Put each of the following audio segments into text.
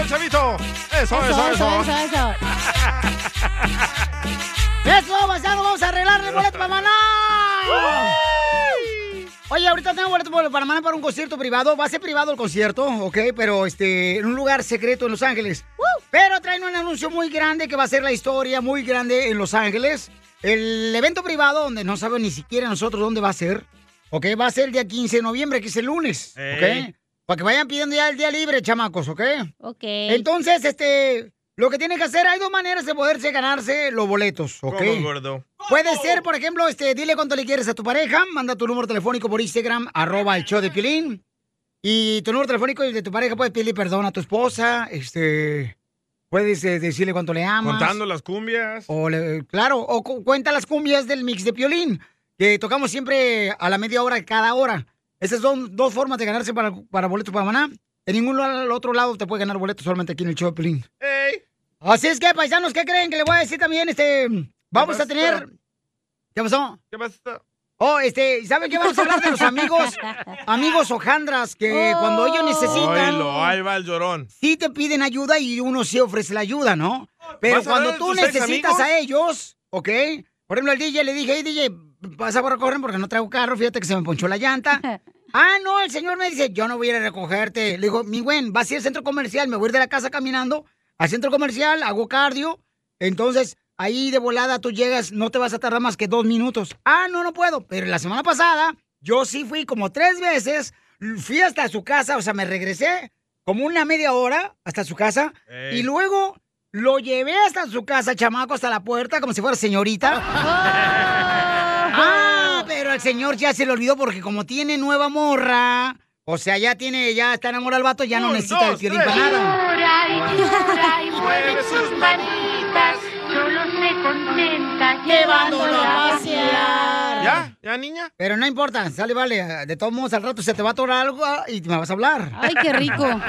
¡El chavito! Eso, eso, eso. eso, eso. Eso, paisano, vamos a arreglar el boleto para Maná. Oye, ahorita tengo boleto para Maná para un concierto privado. Va a ser privado el concierto, ¿ok? Pero este, en un lugar secreto en Los Ángeles. Pero traen un anuncio muy grande que va a ser la historia muy grande en Los Ángeles. El evento privado, donde no saben ni siquiera nosotros dónde va a ser, ¿ok? Va a ser el día 15 de noviembre, que es el lunes. ¿ok? Para que vayan pidiendo ya el día libre, chamacos, ¿ok? Ok. Entonces, este, lo que tienen que hacer, hay dos maneras de poderse ganarse los boletos, ¿ok? ¿Cómo, gordo? Puede ser, por ejemplo, este, dile cuánto le quieres a tu pareja, manda tu número telefónico por Instagram, arroba el show de Pilín. Y tu número telefónico y el de tu pareja puedes pedirle perdón a tu esposa, este, puedes eh, decirle cuánto le amas. Contando las cumbias. O le- claro, o cu- cuenta las cumbias del mix de Piolín, que tocamos siempre a la media hora cada hora. Esas son dos formas de ganarse para, para boletos para Maná. En ningún otro lado te puede ganar boletos solamente aquí en el show de Piolín. ¡Ey! Así es que, paisanos, ¿qué creen que le voy a decir también? Este, vamos a tener... ¿Qué pasó? ¿Qué pasa? Oh, este, ¿saben qué? Vamos a hablar de los amigos, amigos hojandras, que cuando ellos necesitan, Oílo, ahí va el llorón. sí te piden ayuda y uno sí ofrece la ayuda, ¿no? Pero ¿Vas a cuando tú necesitas a ellos, ¿ok? Por ejemplo, al DJ le dije, hey, DJ, vas a recoger porque no traigo carro, fíjate que se me ponchó la llanta. ah, no, el señor me dice, yo no voy a ir a recogerte. Le digo, mi buen, vas a ir al centro comercial, me voy a ir de la casa caminando al centro comercial, hago cardio, entonces ahí de volada tú llegas, no te vas a tardar más que dos minutos. Ah, no, no puedo. Pero la semana pasada, yo sí fui como tres veces, fui hasta su casa, o sea, me regresé como una media hora hasta su casa y luego lo llevé hasta su casa, chamaco, hasta la puerta, como si fuera señorita. pero el señor ya se le olvidó porque como tiene nueva morra, o sea, ya tiene, ya está enamorado el vato, ya no necesita el dos, violín tres. para nada. Llora y llora y mueve sus manitas, solo se contenta Llevándolo a pasear. ¿Ya? ¿Ya, niña? Pero no importa, sale, vale. De todos modos, al rato se te va a atorar algo ah, y me vas a hablar. Ay, qué rico.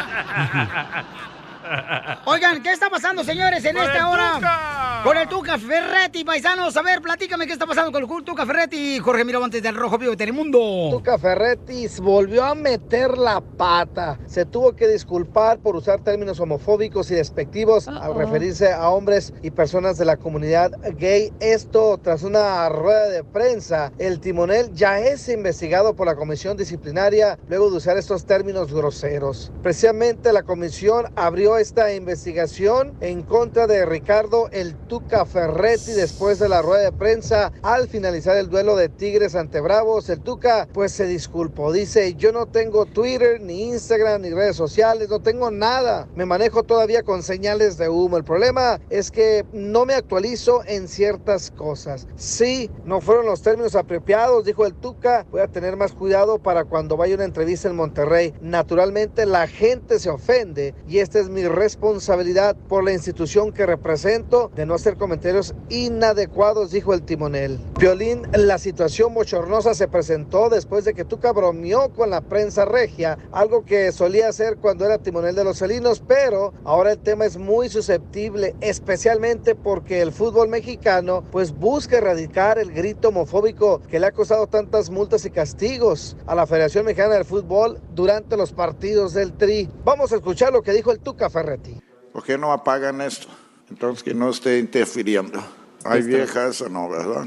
Oigan, ¿qué está pasando, señores, en ¡Con esta hora? Tuca! Con el Tuca Ferretti, paisanos. A ver, platícame qué está pasando con el Tuca Ferretti. Jorge Miramontes del Rojo Vivo de Telemundo. Tuca Ferretti volvió a meter la pata. Se tuvo que disculpar por usar términos homofóbicos y despectivos al Uh-oh. referirse a hombres y personas de la comunidad gay. Esto tras una rueda de prensa. El timonel ya es investigado por la comisión disciplinaria luego de usar estos términos groseros. Precisamente la comisión abrió esta investigación en contra de Ricardo El Tuca Ferretti después de la rueda de prensa al finalizar el duelo de Tigres ante Bravos. El Tuca pues se disculpó. Dice, yo no tengo Twitter, ni Instagram, ni redes sociales, no tengo nada. Me manejo todavía con señales de humo. El problema es que no me actualizo en ciertas cosas. Sí, no fueron los términos apropiados, dijo el Tuca. Voy a tener más cuidado para cuando vaya una entrevista en Monterrey. Naturalmente la gente se ofende y esta es mi responsabilidad por la institución que represento de no hacer comentarios inadecuados, dijo el timonel. Violín, la situación bochornosa se presentó después de que Tuca bromeó con la prensa regia, algo que solía hacer cuando era timonel de los felinos, pero ahora el tema es muy susceptible, especialmente porque el fútbol mexicano pues busca erradicar el grito homofóbico que le ha costado tantas multas y castigos a la Federación Mexicana del Fútbol durante los partidos del Tri. Vamos a escuchar lo que dijo el Tuca Ferretti. ¿Por qué no apagan esto? Entonces que no esté interfiriendo. Hay viejas o no, ¿verdad?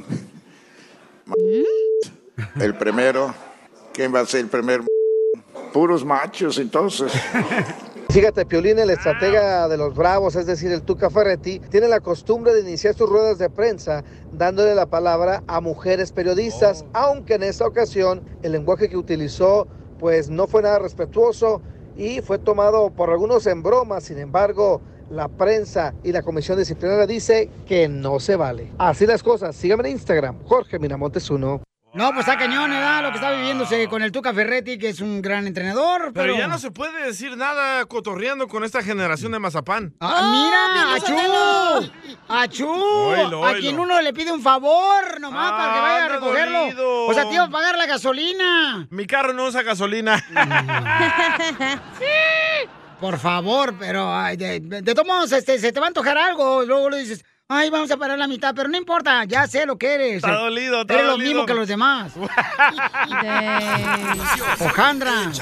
El primero, ¿quién va a ser el primer? Puros machos, entonces. Fíjate, Piolín, el estratega de los Bravos, es decir, el Tuca Ferretti, tiene la costumbre de iniciar sus ruedas de prensa dándole la palabra a mujeres periodistas, aunque en esta ocasión el lenguaje que utilizó pues no fue nada respetuoso y fue tomado por algunos en broma, sin embargo, la prensa y la comisión disciplinaria dice que no se vale. Así las cosas, síganme en Instagram, Jorge Miramontes 1. No, pues está cañón, ¿verdad? Lo que está viviéndose con el Tuca Ferretti, que es un gran entrenador. Pero, Pero ya no se puede decir nada cotorreando con esta generación de mazapán. ¡Ah, mira! ¡Achú! ¡Achú! Oílo, A quien uno le pide un favor nomás para que vaya a anda recogerlo. dolido. O sea, te iba a pagar la gasolina. Mi carro no usa gasolina. Por favor, pero ay, de, de todos modos, este, se te va a antojar algo. Luego le dices, ay, vamos a parar la mitad, pero no importa, ya sé lo que eres. Está dolido, está Eres lo dolido. mismo que los demás. Ojandra. Un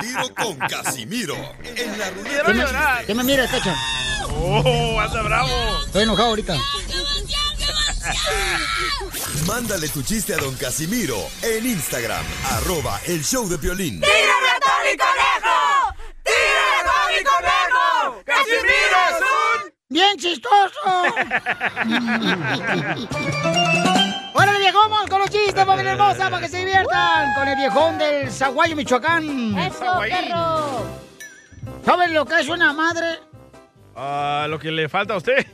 tiro con Casimiro. En la ruleta ¿Qué me, qué me mira, Tacha? ¡Oh, anda bravo! Estoy enojado ahorita. Mándale tu chiste a don Casimiro en Instagram, arroba el show de Piolín. ¡Tírame a Tony Conejo! ¡Tírame a Tony Conejo! ¡Casimiro es un... ¡Bien chistoso! ¡Órale, viejón! Con los chistes, familia hermosa, para que se diviertan. Con el viejón del Zaguayo, Michoacán. ¡Eso, perro! ¿Saben lo que es una madre? Ah, lo que le falta a usted.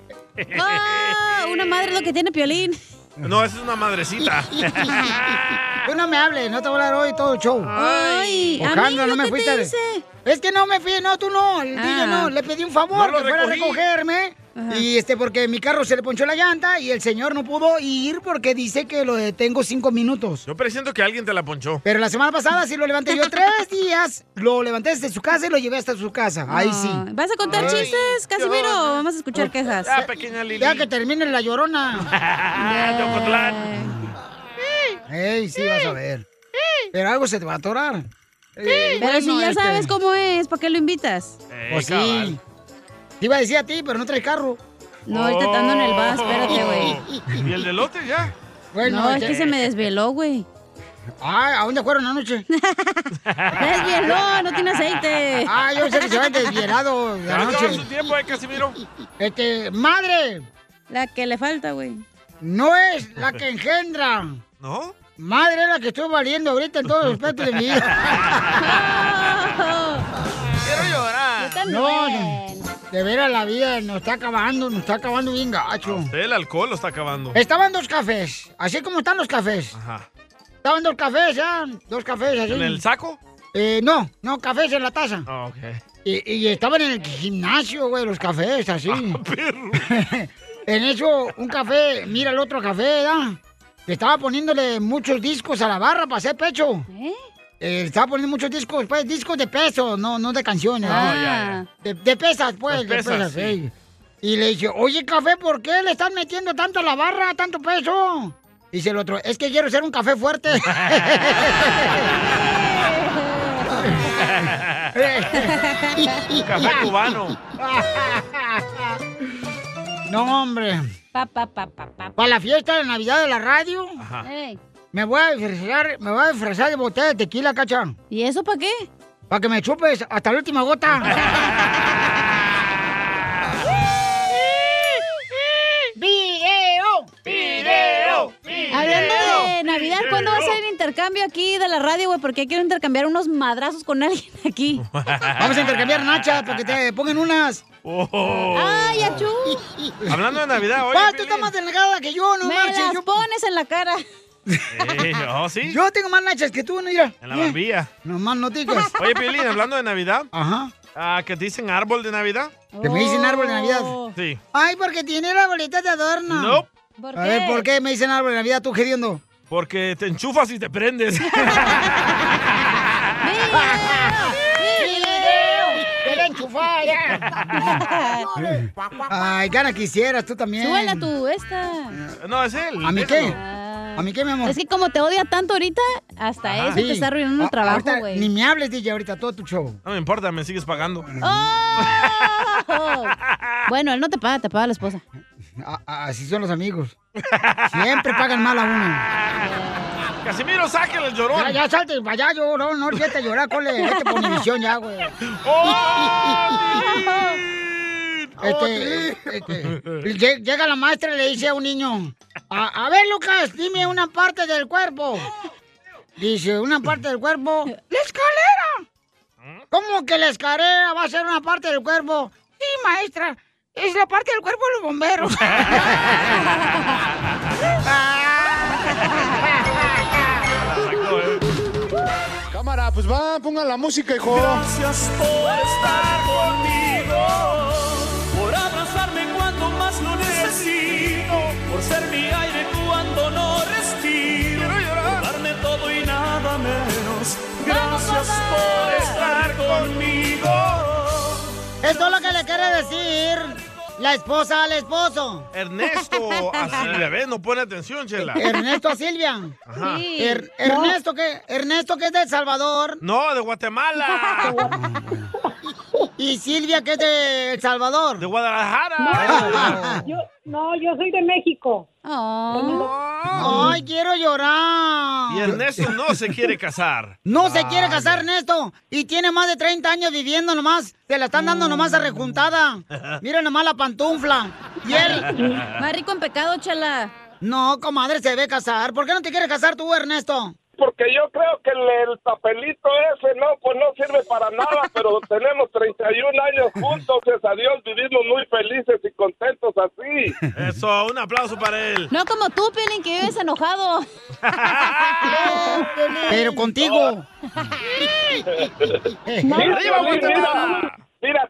¡Ah! Una madre es lo que tiene Piolín. No, esa es una madrecita. Tú no me hables, no te voy a hablar hoy todo el show. Ay, a mí Ojandra, no me fuiste. te a- hice. Es que no me fui, no, tú no, el Ah. DJ no. Le pedí un favor No que fuera a recogerme. Y este, porque mi carro se le ponchó la llanta y el señor no pudo ir porque dice que lo detengo cinco minutos. Yo presiento que alguien te la ponchó. Pero la semana pasada sí lo levanté yo tres días. Lo levanté desde su casa y lo llevé hasta su casa. Ahí sí. ¿Vas a contar Ay. chistes, Casimiro? o Vamos a escuchar quejas. Ya, pequeña Lili. Ya que termine la llorona. Ah. Ey, sí, vas a ver. Pero algo se te va a atorar. Eh, Pero si ya este, sabes cómo es, ¿para qué lo invitas? Eh, Pues cabal. sí. Te iba a decir a ti, pero no traes carro. No, ahorita te ando en el bus, espérate, güey. ¿Y el delote ya? Bueno, No, es que se me desveló, güey. Ah, ¿a dónde fueron anoche? Desvieló, no tiene aceite. Ah, yo sé que se van desvielado de ¿Ya acabó su anoche. tiempo, eh, Casimiro? Este, madre, La que le falta, güey. no es la que engendra. ¿No? Madre es la que estoy valiendo ahorita en todos los aspectos de mi vida. Quiero llorar. No, no, de veras la vida nos está acabando, nos está acabando bien gacho. El alcohol lo está acabando. Estaban dos cafés, así como están los cafés. Ajá. Estaban dos cafés, ya, dos cafés así. ¿En el saco? Eh, no, no, cafés en la taza. Ah, ok. Y, y estaban en el gimnasio, güey, los cafés, así. Ah, perro. en eso, un café, mira el otro café, ¿verdad? Que estaba poniéndole muchos discos a la barra para hacer pecho. ¿Eh? Eh, estaba poniendo muchos discos, pues, discos de peso, no, no de canciones. Ah, ¿no? ya, ya. De, de pesas, pues, Las de pesas, sí. Y le dice, oye, café, ¿por qué le están metiendo tanto a la barra, tanto peso? Dice el otro, es que quiero ser un café fuerte. Café cubano. No, hombre. Pa, pa, pa, pa, pa. Para la fiesta de Navidad de la radio, Ajá. Me voy a disfrazar, me voy a disfrazar de botella de tequila, cacha. ¿Y eso para qué? Para que me chupes hasta la última gota. ¡Video! ¡Video! Hablando de Navidad, ¿cuándo va a ser el intercambio aquí de la radio, güey? Porque quiero intercambiar unos madrazos con alguien aquí. Vamos a intercambiar nachas para que te pongan unas. Oh. ¡Ay, achú! Hablando de Navidad, oye, Pa, tú estás más delgada que yo, no Me marches. las Yo, pones en la cara. Eh, ¿Oh, sí? yo tengo más nachas que tú, mira. En la barbilla. No más no digas. Oye, Piolín, hablando de Navidad, Ajá. ah, ¿que te dicen árbol de Navidad? Que me dicen árbol de Navidad. Oh. Sí. Ay, porque tiene la bolita de adorno. No, ¿Por A ver, ¿por qué me dicen árbol de Navidad tú gediendo? Porque te enchufas y te prendes. ¡Video! ¡Quiero enchufar Ay, gana quisieras tú también. Súbela tú, esta. no, es él. ¿A mí qué? ¿A mí qué, mi amor? Es que como te odia tanto ahorita, hasta Ajá. eso te está arruinando el trabajo, güey. Ni me hables, DJ, ahorita todo tu show. No me importa, me sigues pagando. ¡Oh! Bueno, él no te paga, te paga la esposa. A- así son los amigos. Siempre pagan mal a uno. Casimiro, sáquenle el llorón. Ya, ya salte para allá, llorón. No olvides llorar, cole. Vete por Univisión ya, güey. Este, este, lle- llega la maestra y le dice a un niño, a, a ver, Lucas, dime una parte del cuerpo. Dice, una parte del cuerpo, ¡la escalera! ¿Cómo que la escalera va a ser una parte del cuerpo? Sí, maestra, es la parte del cuerpo de los bomberos. Cámara, pues va, pongan la música, hijo. Gracias por estar conmigo, por abrazarme cuando más lo necesito, por ser mi aire cuando no respiro, por darme todo y nada menos. Gracias por estar conmigo. Esto es lo que le quiere decir la esposa al esposo. Ernesto a Silvia, ¿ves? No pone atención, Chela. Ernesto a Silvia. Ajá. Sí. Er- Ernesto, que Ernesto que es de El Salvador. No, de Guatemala. Y Silvia que es de El Salvador. De Guadalajara. No, yo, no, yo soy de México. Ay, quiero llorar. Y Ernesto no se quiere casar. No se quiere casar Ernesto y tiene más de 30 años viviendo nomás. Se la están dando nomás a rejuntada. Mira nomás la pantufla. Y él. Más rico en pecado, chela. No, comadre, se debe casar. ¿Por qué no te quieres casar tú, Ernesto? Porque yo creo que el, el papelito ese, no, pues no sirve para nada, pero tenemos 31 años juntos, gracias a Dios, vivimos muy felices y contentos así. Eso, un aplauso para él. No como tú, Piolín, que vives enojado. Pero contigo. Mira, mira,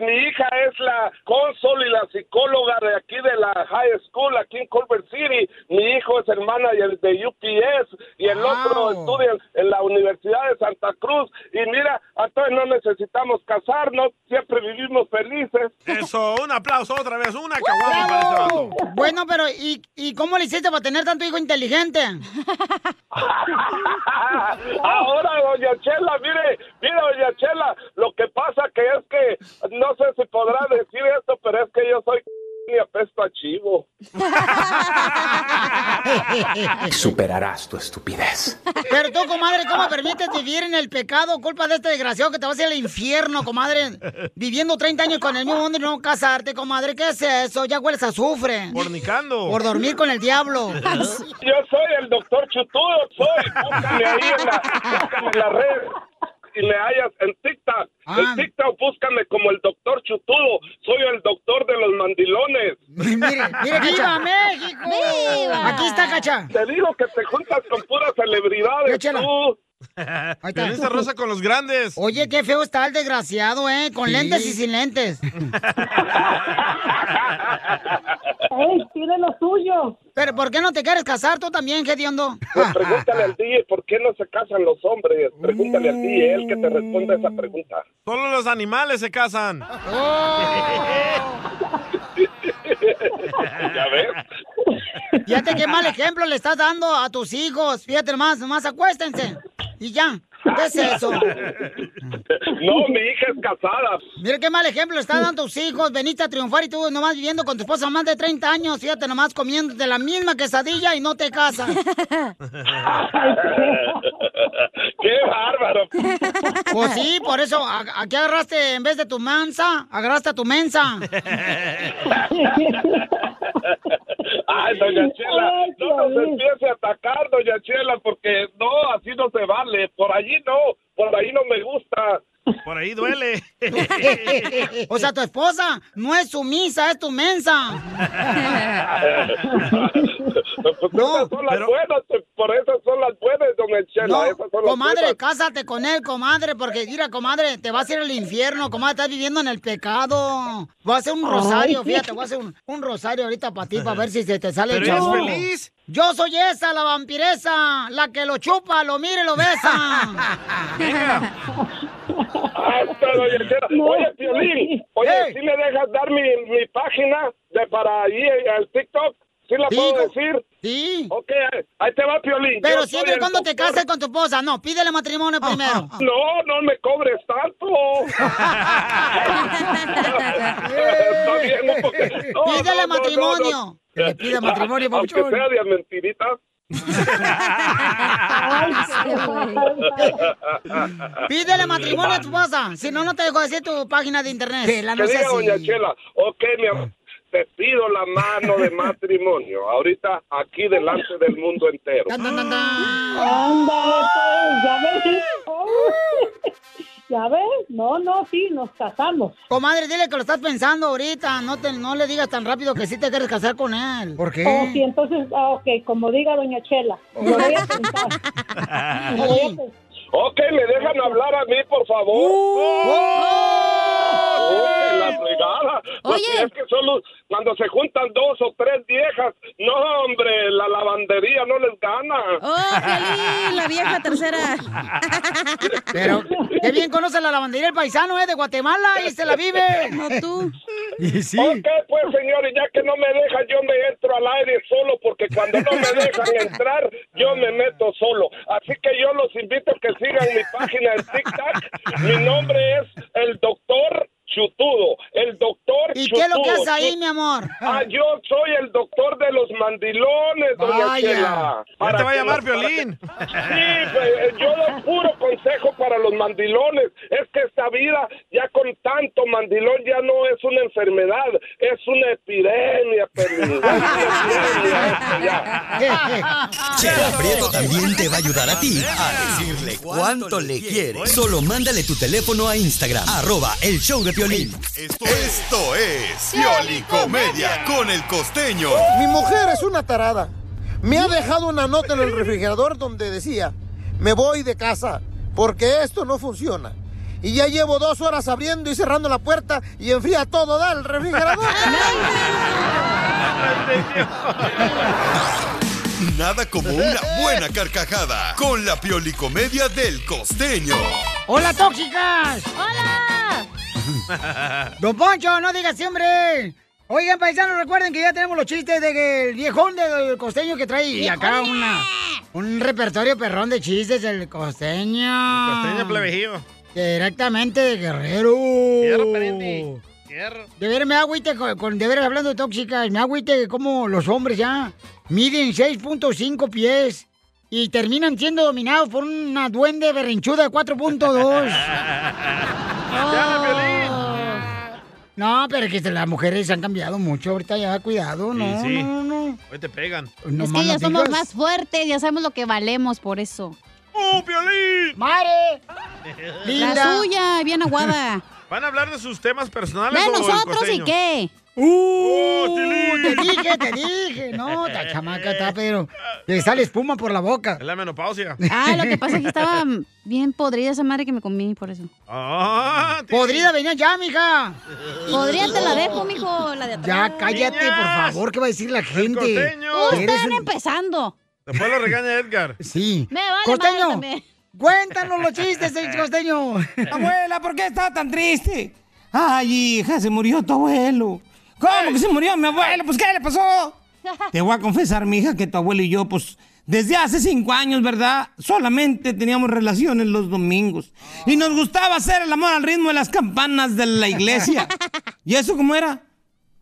mi hija es la cónsul y la psicóloga de aquí de la high school, aquí en Culver City. Mi hijo es el manager de UPS y el otro estudia en- la Universidad de Santa Cruz. Y mira, entonces no necesitamos casarnos, siempre vivimos felices. Eso, un aplauso otra vez. Una vato. Bueno, pero ¿y, ¿y cómo le hiciste para tener tanto hijo inteligente? Ahora, doña Chela, mire, mire, doña Chela, lo que pasa que es que, no sé si podrá decir esto, pero es que yo soy y apesto a chivo. Superarás tu estupidez. Pero tú, comadre, ¿cómo permites vivir en el pecado culpa de este desgraciado que te vas a ir al infierno, comadre? Viviendo 30 años con el mismo hombre y no casarte, comadre. ¿Qué es eso? Ya hueles a azufre. Fornicando. Por dormir con el diablo. Yo soy el doctor Chutudo, soy. Búscame ahí en la, búscame en la red y me hallas en TikTok. En TikTok búscame como el doctor Chutudo. Soy el doctor de los mandilones. mire, mire, ¡Viva México! ¡Viva! Aquí está, Cacha. Te digo que te juntas con puras celebridades, tú. Se rosa con los grandes. Oye, qué feo está el desgraciado, ¿eh? Con Sí. lentes y sin lentes. ¡Ey, tiene lo suyo! Pero ¿por qué no te quieres casar tú también, Gediondo? Pues pregúntale al DJ por qué no se casan los hombres. Pregúntale al DJ, él que te responda esa pregunta. Solo los animales se casan. ¿Ya ves? Fíjate qué mal ejemplo le estás dando a tus hijos. Fíjate nomás, nomás acuéstense. Y ya. ¿Qué es eso? No, mi hija es casada. Mira qué mal ejemplo le estás dando tus hijos. Veniste a triunfar y tú nomás viviendo con tu esposa más de 30 años. Fíjate nomás comiéndote la misma quesadilla y no te casas. ¡Qué bárbaro! Pues sí, por eso, ¿a- aquí agarraste en vez de tu mansa, agarraste a tu mensa. Ay, doña Chela, no nos empiece a atacar, doña Chela, porque no, así no se vale. Por allí no, por ahí no me gusta. Por ahí duele. O sea, tu esposa no es sumisa, es tu mensa. Pues esas son las buenas, por eso son las buenas, doña Chela. No, esas son las comadre, buenas. cásate con él, comadre, porque mira, comadre, te vas a ir al infierno, comadre, estás viviendo en el pecado. Voy a hacer un rosario, fíjate, voy a hacer un, un rosario ahorita para ti, para ver si se te sale Pero el chavo. feliz. Yo soy esa, la vampiresa, la que lo chupa, lo mira y lo besa. Hasta, doña Chela. Oye, Piolín, oye. ¿sí me dejas dar mi, mi página de para ahí al TikTok? ¿Sí la Sí, puedo decir? Sí. Ok, ahí- te va, Piolín. Pero Yo siempre cuando te cases con tu esposa, no, pídele matrimonio primero. No, no me cobres tanto. Está bien, un poquito. No, Pídele no, matrimonio. Que le pida matrimonio, Aunque sea de mentiritas. Pídele matrimonio a tu esposa, si no, no te dejo decir tu página de internet. Chela, no Que seas diga, doña. Chela, ok, mi amor, te pido la mano de matrimonio, ahorita aquí delante del mundo entero. Ándale, pues, ya ves. Oh. No, no, sí, nos casamos. Comadre, dile que lo estás pensando ahorita. No, te, no le digas tan rápido que sí te quieres casar con él. ¿Por qué? Oh, sí, entonces, ah, ok, como diga doña Chela. Lo voy a pensar. Lo voy a pensar. Ok, ¿me dejan hablar a mí, por favor? ¡Oh! la fregada. Pues es que solo cuando se juntan dos o tres viejas, no, hombre, la lavandería no les gana. ¡Oh, Piolín, la vieja tercera! Pero, qué bien conoce la lavandería el paisano, ¿eh? De Guatemala, y se la vive. No tú. Y sí. Ok, pues, señor, y ya que no me dejan, yo me entro al aire solo, porque cuando no me dejan entrar, yo me meto solo. Así que yo los invito a que sigan mi página en TikTok. Mi nombre es el doctor Chutudo, el doctor ¿Y qué es lo que hace ahí, mi amor? Ah, yo soy el doctor de los mandilones, doña Vaya. Chela. Ya te va a llamar que- Sí, pues, eh, yo doy puro consejo para los mandilones. Es que esta vida, ya con tanto mandilón, ya no es una enfermedad, es una epidemia, Piolín. Es una epidemia esto ya. Chela Prieto también te va a ayudar a ti a decirle cuánto le quiere. Solo mándale tu teléfono a Instagram, arroba el show de Piolín. Esto es Piolicomedia con el costeño. Mi mujer es una tarada. Me ha dejado una nota en el refrigerador donde decía, me voy de casa porque esto no funciona. Y ya llevo dos horas abriendo y cerrando la puerta y enfría todo, da el refrigerador. Nada como una buena carcajada con la Piolicomedia del costeño. ¡Hola, tóxicas! ¡Hola! Don Poncho, no digas siempre. Oigan, paisanos, recuerden que ya tenemos los chistes del viejón del costeño que trae y acá una, un repertorio perrón de chistes del costeño. Costeño plebejillo. Directamente de Guerrero. Fierro. De veras me agüite con, de hablando de tóxicas, me agüite como los hombres ya miden 6.5 pies y terminan siendo dominados por una duende berrinchuda de 4.2. No, pero es que las mujeres han cambiado mucho ahorita ya, cuidado, no, sí, sí. no, no. Hoy te pegan. No es más que ya somos digas. más fuertes, ya sabemos lo que valemos por eso. ¡Oh, Piolín! ¡Mare! La suya, bien aguada. ¿Van a hablar de sus temas personales ¿De o nosotros y qué? ¡Uh! te dije, te dije. No, la chamaca está, pero le sale espuma por la boca. Es la menopausia. Ah, lo que pasa es que estaba bien podrida esa madre que me comí, por eso. Ah, Podrida, venía ya, mija. Podrida te la dejo, mijo, la de atrás. Ya, cállate, por favor, ¿qué va a decir la gente? Están un- empezando. Después lo regaña Edgar. Sí. Me vale Costeño, madre cuéntanos los chistes, eh, costeño. Abuela, ¿por qué está tan triste? Ay, hija, se murió tu abuelo. ¿Cómo que se murió mi abuelo? Pues, ¿qué le pasó? Te voy a confesar, mi hija, que tu abuelo y yo, pues, desde hace cinco años, ¿verdad? Solamente teníamos relaciones los domingos. Y nos gustaba hacer el amor al ritmo de las campanas de la iglesia. ¿Y eso cómo era?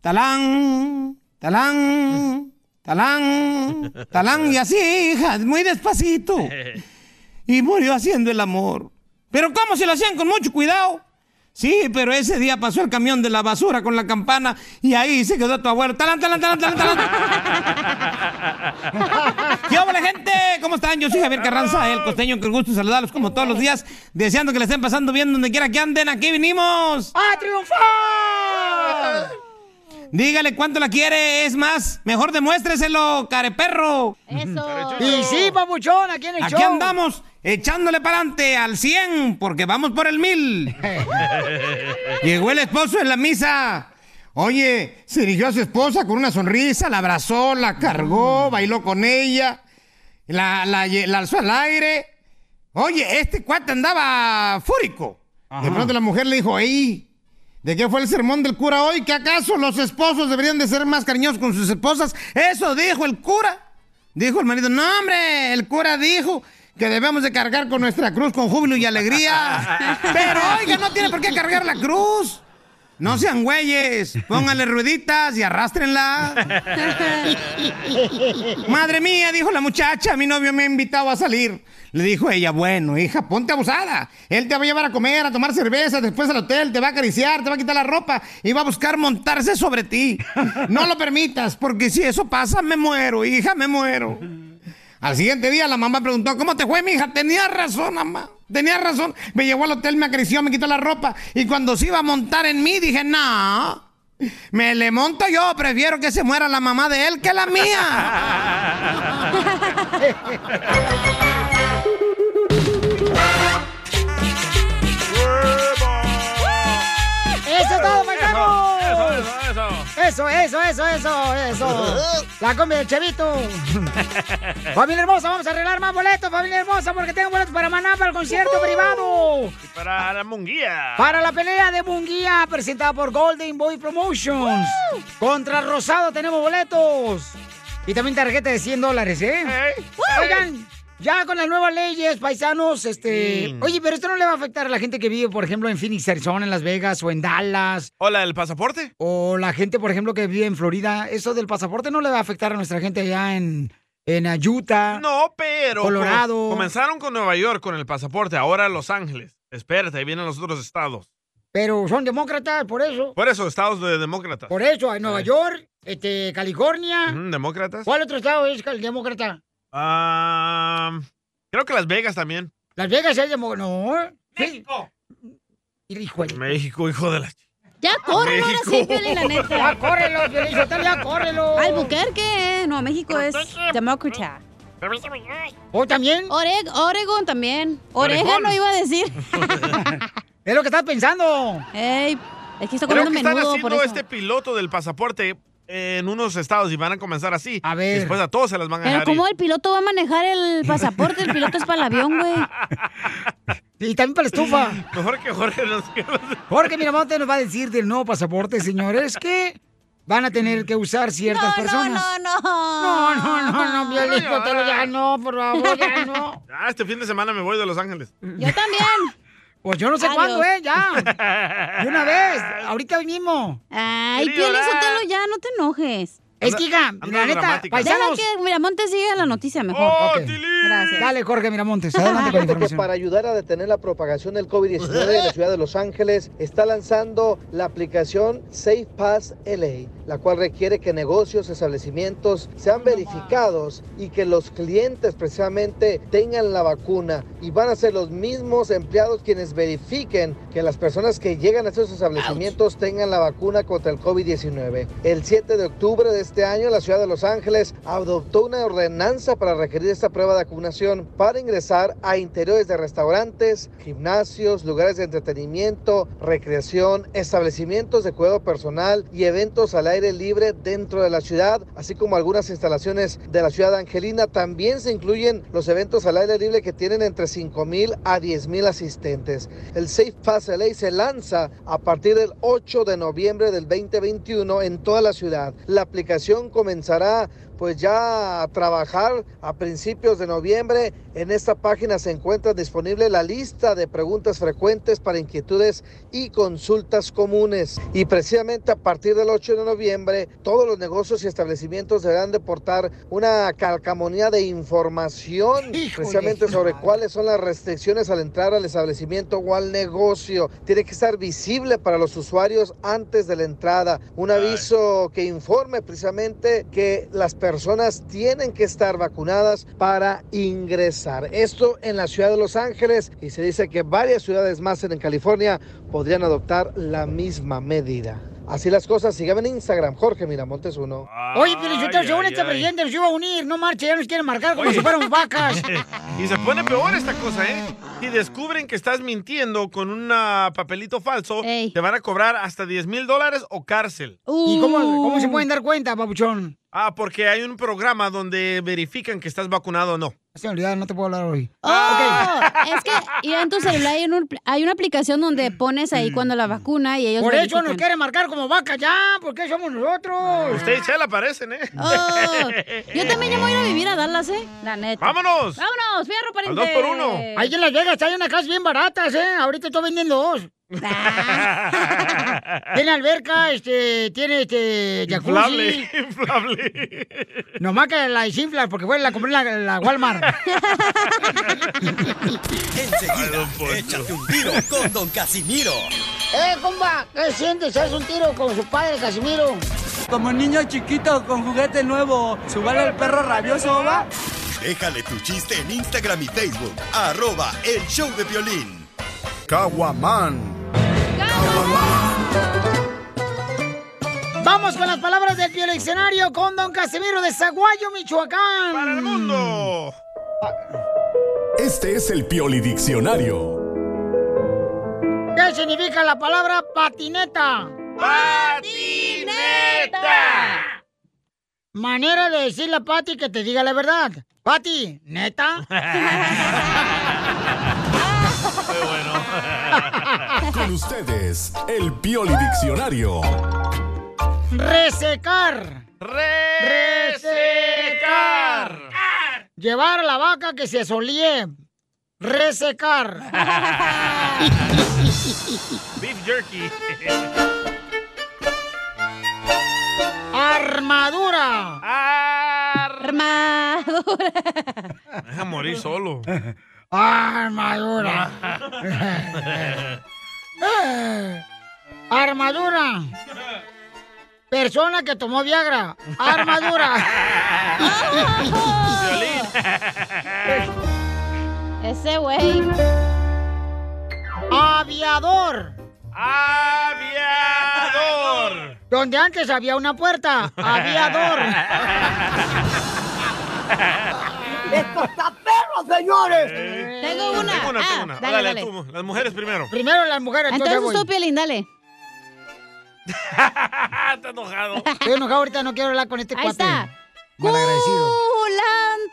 Talán, talán, talán, talán, y así, hija, muy despacito. Y murió haciendo el amor. Pero ¿cómo se lo hacían con mucho cuidado? Sí, pero ese día pasó el camión de la basura con la campana y ahí se quedó tu abuelo. ¡Talán, talán, talán, talán, talán! ¿Qué hola, gente? ¿Cómo están? Yo soy Javier Carranza, el costeño, que gusto saludarlos como todos los días, deseando que le estén pasando bien donde quiera que anden. Aquí vinimos. ¡A triunfar! Dígale cuánto la quiere, es más, mejor demuéstreselo, careperro. Eso. Y sí, papuchón, aquí en el Aquí show. andamos echándole para adelante al 100 porque vamos por el 1000. Llegó el esposo en la misa. Oye, se dirigió a su esposa con una sonrisa, la abrazó, la cargó, bailó con ella, la, la, la alzó al aire. Oye, este cuate andaba fúrico. De pronto la mujer le dijo, ¡Ey! ¿De qué fue el sermón del cura hoy? ¿Que acaso los esposos deberían de ser más cariñosos con sus esposas? Eso dijo el cura. Dijo el marido, no hombre, el cura dijo que debemos de cargar con nuestra cruz con júbilo y alegría. Pero oiga, no tiene por qué cargar la cruz. No sean güeyes, pónganle rueditas y arrástrenla. Madre mía, dijo la muchacha, mi novio me ha invitado a salir. Le dijo ella, bueno, hija, ponte abusada. Él te va a llevar a comer, a tomar cerveza, después al hotel, te va a acariciar, te va a quitar la ropa y va a buscar montarse sobre ti. No lo permitas, porque si eso pasa, me muero, hija, me muero. Al siguiente día la mamá preguntó, ¿cómo te fue, mi hija? Tenía razón, mamá. Tenía razón. Me llevó al hotel, me acarició, me quitó la ropa. Y cuando se iba a montar en mí, dije, no. Me le monto yo, prefiero que se muera la mamá de él que la ¡Eso eso. Eso, eso, eso, eso. La combi del chevito. familia hermosa, vamos a arreglar más boletos, familia hermosa, porque tengo boletos para Maná para el concierto privado. Y para la munguía. Para la pelea de Munguía, presentada por Golden Boy Promotions. Contra Rosado tenemos boletos. Y también tarjeta de 100 dólares, ¿eh? Oigan, ya con las nuevas leyes, paisanos, este... Sí. Oye, pero esto no le va a afectar a la gente que vive, por ejemplo, en Phoenix, Arizona, en Las Vegas o en Dallas. Hola, ¿el pasaporte? O la gente, por ejemplo, que vive en Florida. Eso del pasaporte no le va a afectar a nuestra gente allá en, en uh, Utah. No, pero. Colorado. co- Comenzaron con Nueva York con el pasaporte, ahora Los Ángeles. Espérate, ahí vienen los otros estados. Pero son demócratas, por eso. Por eso, estados de demócratas. Por eso, en Nueva York, este, California. ¿Demócratas? ¿Cuál otro estado es cal- demócrata? Ah, creo que Las Vegas también. Las Vegas es demócrata. No. México. Hijo de... México, hijo de la... Ya córrelo ahora sí. Piolín, la neta. Ya córrelo, Piolín, ya córrelo. Albuquerque, no, México es demócrata. ¿O también? Oreg- Oregon también. Orejón. Orégano iba a decir. Es lo que estás pensando. Ey, es que está Creo comiendo están menudo por haciendo eso. este piloto del pasaporte en unos estados y van a comenzar así. A ver. Después a todos se las van a Pero dejar ¿cómo ir. el piloto va a manejar el pasaporte? El piloto es para el avión, güey. Y también para la estufa. Mejor que Jorge nos Jorge Miramonte nos va a decir del nuevo pasaporte, señores, que van a tener que usar ciertas personas. No, no, No, no, no, no, No, Sotelo, ya no, por favor, ya no. Ah, este fin de semana me voy de Los Ángeles. Yo también. Pues yo no sé Adiós. cuándo, ¿eh? Ya. De una vez. Ahorita mismo. Ay, Piolín ya no te enojes. Es que, hija, la neta, paisanos. que Miramonte siga la noticia mejor. Ok. Gracias. Dale, Jorge Miramontes, adelante con la que para ayudar a detener la propagación del COVID-19 en la ciudad de Los Ángeles, está lanzando la aplicación Safe Pass LA, la cual requiere que negocios, establecimientos sean verificados y que los clientes precisamente tengan la vacuna. Y van a ser los mismos empleados quienes verifiquen que las personas que llegan a esos establecimientos tengan la vacuna contra el COVID-19. El 7 de octubre de este año, la ciudad de Los Ángeles adoptó una ordenanza para requerir esta prueba de vacunación para ingresar a interiores de restaurantes, gimnasios, lugares de entretenimiento, recreación, establecimientos de cuidado personal y eventos al aire libre dentro de la ciudad, así como algunas instalaciones de la ciudad angelina. También se incluyen los eventos al aire libre que tienen entre 5 mil a 10 mil asistentes. El Safe Pass LA se lanza a partir del 8 de noviembre del 2021 en toda la ciudad. La aplicación comenzará pues ya a trabajar a principios de noviembre. En esta página se encuentra disponible la lista de preguntas frecuentes para inquietudes y consultas comunes. Y precisamente a partir del 8 de noviembre, todos los negocios y establecimientos deberán de portar una calcamonía de información precisamente sobre cuáles son las restricciones al entrar al establecimiento o al negocio. Tiene que estar visible para los usuarios antes de la entrada. Un aviso que informe precisamente que las personas tienen que estar vacunadas para ingresar. Esto en la ciudad de Los Ángeles y se dice que varias ciudades más en California podrían adoptar la misma medida. Así las cosas, síganme en Instagram, Jorge Miramontes uno. Oye, Ay, según este ay. presidente nos iba a unir, no marche, ya nos quieren marcar como Oye. si fuéramos vacas. y se pone peor esta cosa, ¿eh? Si descubren que estás mintiendo con un papelito falso, te van a cobrar hasta 10 mil dólares o cárcel. ¿Y cómo, cómo se pueden dar cuenta, papuchón? Ah, porque hay un programa donde verifican que estás vacunado o no. Se no te puedo hablar hoy. Oh, es que y en tu celular hay, un- hay una aplicación donde pones ahí cuando la vacuna y ellos Por eso verifican. nos quieren marcar como vaca ya, porque somos nosotros. Usted y Chela aparecen, ¿eh? Oh, yo también ya me voy a ir a vivir a Dallas, ¿eh? La neta. ¡Vámonos! ¡Vámonos! ¡Fierro, pariente! dos por uno. Ahí en Las Vegas hay unas casas bien baratas, ¿eh? Ahorita estoy vendiendo dos. tiene alberca, este, tiene este jacuzzi. Inflable, inflable. Nomás que la desinfla porque fue la compré en la, la Walmart. Enseguida, échate un tiro con Don Casimiro. ¡Eh, compa! ¿Qué sientes? ¿Haz un tiro con su padre, Casimiro? Como niño chiquito con juguete nuevo, ¿subale el perro rabioso, va? Déjale tu chiste en Instagram y Facebook. Arroba El Show de Violín. Caguaman. Vamos con las palabras del Diccionario con Don Casimiro de Zaguayo, Michoacán. ¡Para el mundo! Este es el Pioli Diccionario. ¿Qué significa la palabra patineta? ¡Patineta! Manera de decirle a Pati que te diga la verdad. Pati, ¿neta? Con ustedes, el Pioli Diccionario. Resecar. Resecar. Llevar a la vaca que se solíe. Resecar. Beef jerky. Armadura. Armadura. Deja morir solo. Armadura. Eh, Armadura. Persona que tomó Viagra. Armadura. Ese güey. Aviador. Aviador. Donde antes había una puerta. Aviador. ¡Esto está perro, señores! Tengo una. Tengo una, Ah, tengo una. dale, Dale, dale. tú, las mujeres primero. Primero las mujeres, entonces Entonces tú, Piolín, dale. Está enojado. Estoy enojado ahorita, no quiero hablar con este Ahí cuate. está. Malagradecido.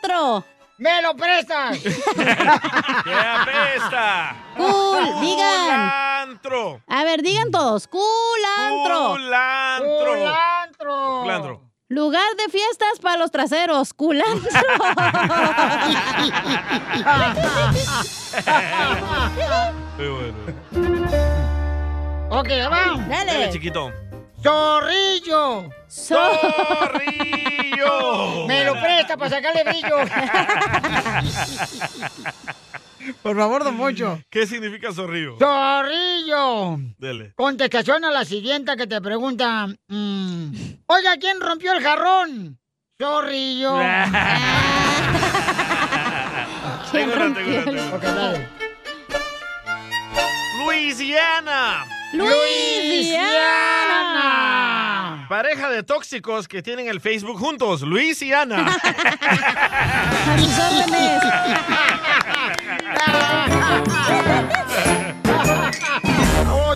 Culantro. ¡Me lo prestas! ¡Que apesta! Cool, digan. Culantro. A ver, digan todos. Culantro. Culantro. ¡Culantro! Culantro. Lugar de fiestas para los traseros. Culantro. Muy bueno. ok, ya va. Dale, chiquito. ¡Zorrillo! ¡Zorrillo! ¡Me lo presta para sacarle brillo! Por favor, don Poncho. ¿Qué significa zorrillo? ¡Zorrillo! Dele. Contestación a la siguiente que te pregunta. mm, Oiga, ¿quién rompió el jarrón? Zorrillo. Dale. Luisiana. Luisiana. Pareja de tóxicos que tienen el Facebook juntos. Luisiana. A órdenes. ¡Oh!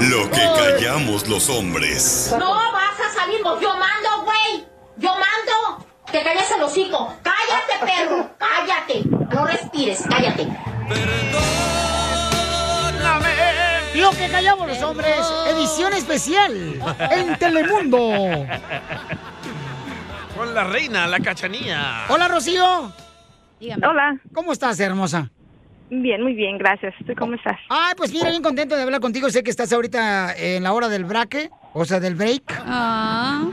Lo que callamos los hombres. No vas a salir, yo mando, güey. Yo mando. Te calles el hocico. Cállate, perro. Cállate. No respires, cállate. Lo que callamos los hombres, edición especial en Telemundo. Con la reina, la cachanía. Hola, Rocío. Hola. ¿Cómo estás, hermosa? Bien, muy bien, gracias. ¿Tú cómo estás? Ay, pues mira, bien contento de hablar contigo. Sé que estás ahorita en la hora del braque, o sea, del break. Ah.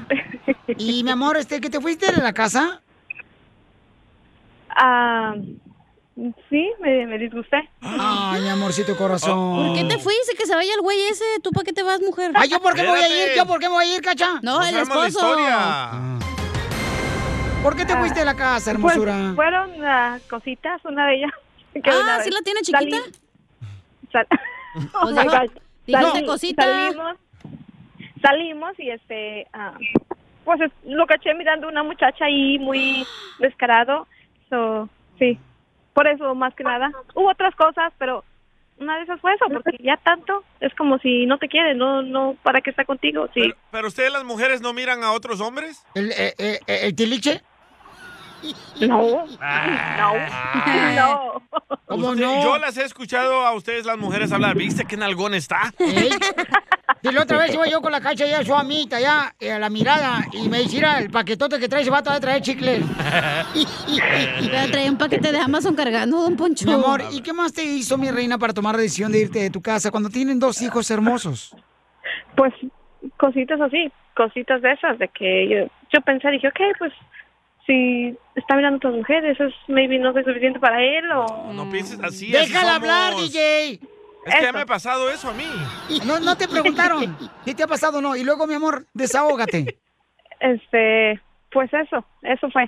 Y mi amor, este, ¿que te fuiste de la casa? Ah, sí, me, me disgusté. Ay, mi amorcito corazón. ¿Por qué te fuiste? Que se vaya el güey ese. ¿Tú para qué te vas, mujer? Ay, ¿yo por qué me voy a ir? ¿Yo por qué me voy a ir, cacha? No, el esposo. ¿Por qué te fuiste de la casa, Pues, hermosura? fueron ah, cositas, una de ellas. que Ah, ¿sí la tiene chiquita? sal- Oh God. dijiste Sali- cosita. Salimos, salimos y este, ah, pues es- lo caché mirando una muchacha ahí muy descarado. So, sí, por eso más que nada. Hubo otras cosas, pero una de esas fue eso, porque ya tanto es como si no te quiere, no, no, ¿para qué está contigo? Sí. Pero, pero ustedes las mujeres no miran a otros hombres? ¿El, eh, eh, eh, el tiliche? No, no, no. ¿Cómo Usted- no? Yo las he escuchado a ustedes las mujeres hablar. ¿Viste qué nalgón está? ¿Eh? Y la otra vez iba yo con la cacha ya su amita, ya, eh, a la mirada, y me dice, "Mira, el paquetote que trae se va a traer chicle. Pero traía un paquete de Amazon cargando, don Poncho. Mi amor, ¿y qué más te hizo, mi reina, para tomar la decisión de irte de tu casa cuando tienen dos hijos hermosos? pues cositas así, cositas de esas, de que yo, yo pensé, dije, ok, pues si está mirando a otras mujeres, es maybe no soy suficiente para él o... No pienses así. Déjala hablar. DJ. Es que ya me ha pasado eso a mí. No, no te preguntaron. ¿Qué te ha pasado o no? Y luego, mi amor, desahógate. Este, pues eso, eso fue.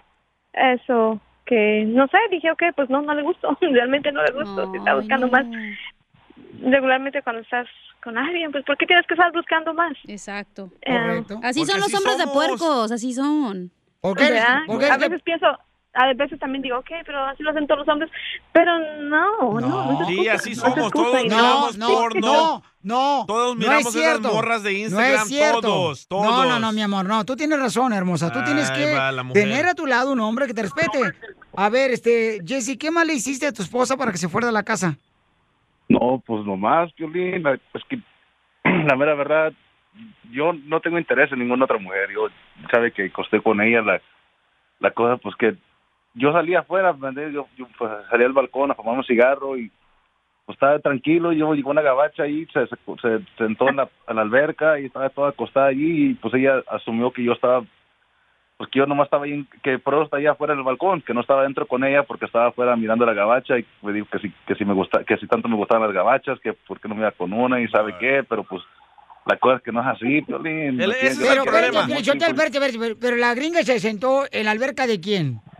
Eso que, no sé, dije, ok, pues no, no le gustó, realmente no le gustó, si está buscando más. Regularmente cuando estás con alguien, pues ¿por qué tienes que estar buscando más? Exacto. Eh, Así son los hombres de puercos, así son. ¿Verdad? A veces pienso, a veces también digo, ok, pero así lo hacen todos los hombres, pero no, no, no, es Sí, así no somos, excusa todos no. no, porno. no, no. Todos no miramos es esas cierto. morras de No Instagram, es cierto. todos, todos. No, no, no, mi amor, no. Tú tienes razón, hermosa. Tú tienes que tener a tu lado un hombre que te respete. A ver, este, Jessy, ¿qué más le hiciste a tu esposa para que se fuera de la casa? No, pues nomás, Piolín, la- es que la mera verdad, yo no tengo interés en ninguna otra mujer. Yo, sabe que costé con ella la, la cosa, pues que yo salía afuera, yo, yo pues, salía al balcón a fumar un cigarro y pues estaba tranquilo, y yo llegó una gabacha ahí, se, se, se sentó en la, en la alberca y estaba toda acostada allí y pues ella asumió que yo estaba pues que yo nomás estaba ahí, que por eso estaba allá afuera del balcón, que no estaba dentro con ella porque estaba afuera mirando la gabacha y me dijo que si, que si me gusta, que si tanto me gustaban las gabachas, que por qué no me iba con una y sabe qué, pero pues la cosa es que no es así, Piolín. Él- ¿me ese es entiendes? Pero, Que espérate, espérate, espérate, pero, pero la gringa se sentó en la alberca de quién?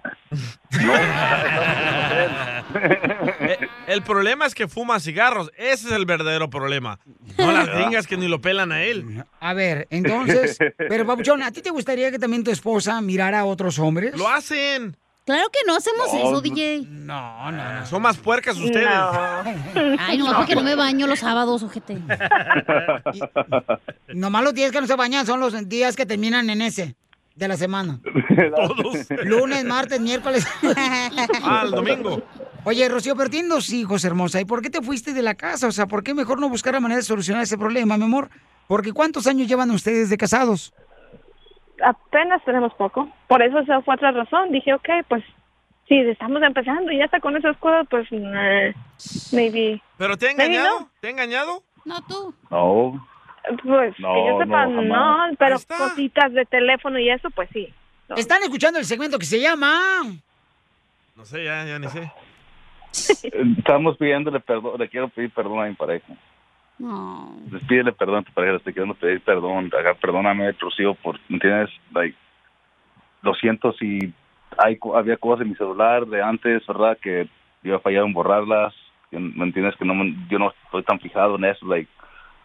Eh, El problema es que fuma cigarros. Ese es el verdadero problema. No las gringas que ni lo pelan a él. A ver, entonces, pero Papuchón, ¿a ti te gustaría que también tu esposa mirara a otros hombres? Lo hacen. Claro que no hacemos No, eso, no. DJ. No, no, no. Son más puercas ustedes. Ay, no, porque no me baño los sábados, ojete. Nomás los días que no se bañan son los días que terminan en ese de la semana. Todos. Lunes, martes, miércoles. Ah, el domingo. Oye, Rocío, pero tienes dos hijos, hermosa. ¿Y por qué te fuiste de la casa? O sea, ¿por qué mejor no buscar la manera de solucionar ese problema, mi amor? Porque ¿cuántos años llevan ustedes de casados? Apenas tenemos poco, por eso esa fue otra razón. Dije, ok, pues si estamos empezando y ya está con esas cosas, pues nah, maybe. ¿Pero te ha engañado? no. ¿Te ha engañado? No, tú. No, Pues No, que yo sepa, no, pero cositas de teléfono y eso, pues sí. Están escuchando el segmento que se llama... No sé, ya, ya ni sé. estamos pidiéndole perdón, le quiero pedir perdón a mi pareja. No. Les pídele perdón a tu pareja, le estoy queriendo pedir perdón, perdóname, Rocío, por, ¿me entiendes? Like, lo siento si hay, había cosas en mi celular de antes, ¿verdad? Que yo he fallado en borrarlas, ¿me entiendes? Que no, yo no estoy tan fijado en eso, like,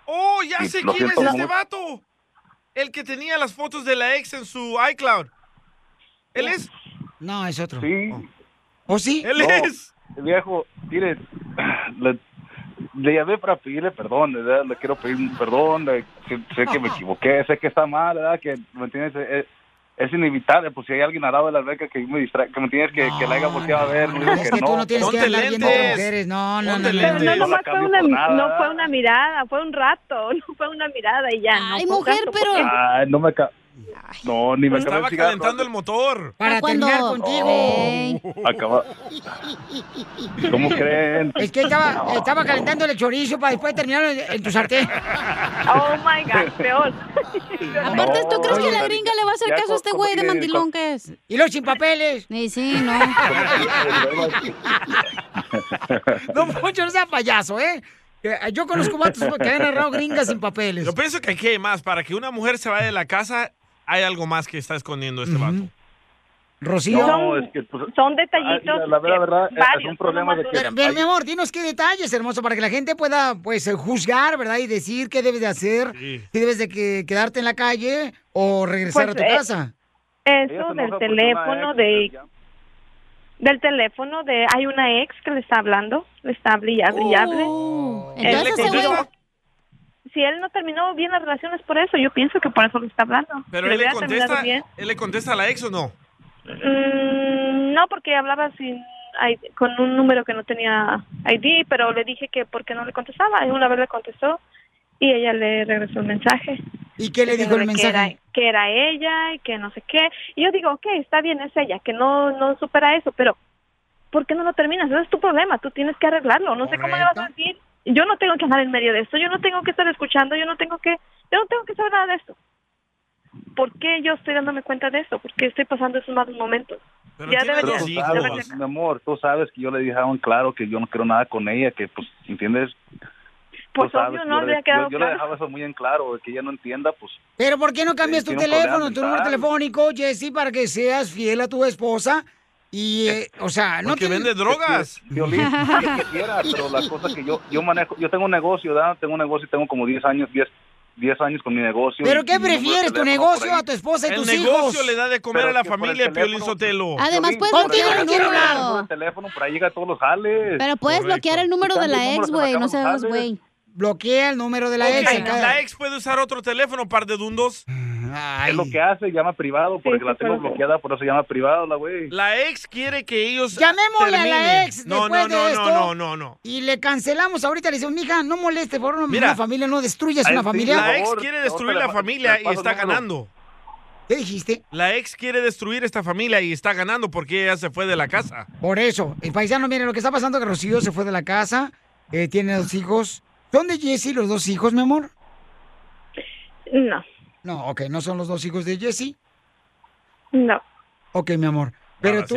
¡Oh, ya sé quién es este mucho. vato! El que tenía las fotos de la ex en su iCloud. ¿Él es? No, es otro. Sí. ¿O sí? Él No, es. Viejo, mire, le, le llamé para pedirle perdón, ¿verdad? Le quiero pedir perdón, le- que- sé que me equivoqué, sé que está mal, ¿verdad? Que, ¿me entiendes? Es, es inevitable, pues si hay alguien al lado de la alberca que me distrae, que me tienes que, que la haya volteado a ver, no digo Es que tú no tienes que andar viendo otras lentes. mujeres. No, no, no. No, Pero no. no, no la nomás fue una, no fue una mirada, fue un rato, no fue una mirada y ya. Ay, no mujer, tanto, pero- porque- Ay, no me ca... No, ni me Estaba cigarro. calentando el motor. Para cuando- terminar contigo. Oh, acaba... ¿Cómo creen? Es que estaba, estaba calentando el chorizo para después terminar en, tu sartén. Oh my God, peor. Aparte, ¿tú crees que la gringa le va a hacer ya caso a este güey de mandilón que es? Y los sin papeles. Sí, sí, no. No, Poncho, no sea payaso, ¿eh? Eh, Yo conozco vatos que han agarrado gringas sin papeles. Yo pienso que aquí hay más. Para que una mujer se vaya de la casa, hay algo más que está escondiendo este vato. Rocío. No, es que... pues, Son detallitos. ah, la verdad, verdad, es- un problema de que... Pero, pero, mi amor, dinos qué detalles, hermoso, para que la gente pueda, pues, eh, juzgar, ¿verdad? Y decir qué debes de hacer. Sí. Si debes de que, quedarte en la calle o regresar Pues, a tu eh, casa. Eso del teléfono de ex- del teléfono de hay una ex que le está hablando, le está hable y hable y hable. Oh. Entonces le ese güey... si él no terminó bien las relaciones por eso, yo pienso que por eso le está hablando. Pero Si él le, contesta, bien. él le contesta a la ex o no. Mm, no, porque hablaba sin I- con un número que no tenía ID, pero le dije que porque no le contestaba. Y una vez le contestó y ella le regresó el mensaje. ¿Y qué le dijo el Que era, mensaje? que era ella y que no sé qué. Y yo digo, ok, está bien, es ella, que no, no supera eso, pero ¿por qué no lo terminas? Ese es tu problema, tú tienes que arreglarlo. No sé cómo le vas a decir. Yo no tengo que andar en medio de esto, yo no tengo que estar escuchando, yo no tengo que yo no tengo que saber nada de esto. ¿Por qué yo estoy dándome cuenta de esto? ¿Por qué estoy pasando esos malos momentos? ya Pero debería, tú debería- sabes, mi amor, tú sabes que yo le dije en claro que yo no quiero nada con ella, que pues, ¿entiendes? Pues sabes obvio, no yo, le- había quedado yo- yo le claro. dejaba eso muy en claro, que ella no entienda, pues Pero ¿por qué no cambias tu un teléfono, tu número telefónico, Jesse, para que seas fiel a tu esposa? Y, eh, o sea, no Porque tiene- vende drogas. Violín, que quiera, pero la cosa que yo yo manejo, yo tengo un negocio, ¿verdad? Tengo un negocio y tengo como 10 años, 10, 10 años con mi negocio. ¿Pero qué prefieres, tu negocio a tu esposa y El tus negocio hijos? le da de comer Pero a la el familia, Piolín Sotelo. Además, puedes bloquear el el número. por el teléfono, por ahí llega todos los jales. Pero puedes bloquear el número de el la ex, güey. No seas, güey. Bloquea el número de la ex. cada- La ex puede usar otro teléfono, par de dundos. Es lo que hace, llama privado, porque la tengo bloqueada, por eso llama privado la güey. La ex quiere que ellos. Llamémosle a la ex No, después no, de no, esto. no, no, no, no. Y le cancelamos ahorita. Le decimos, mija, no moleste, por favor, Mira. una familia, no destruyas una sí, familia. La ex quiere destruir la familia y está ganando. ¿Qué dijiste? La ex quiere destruir esta familia y está ganando porque ella se fue de la casa. Por eso, el paisano, mire, lo que está pasando es que Rocío se fue de la casa, eh, tiene dos hijos. ¿Son de Jesse los dos hijos, mi amor? No. No, ok, ¿no son los dos hijos de Jesse? No. Ok, mi amor. Pero tú,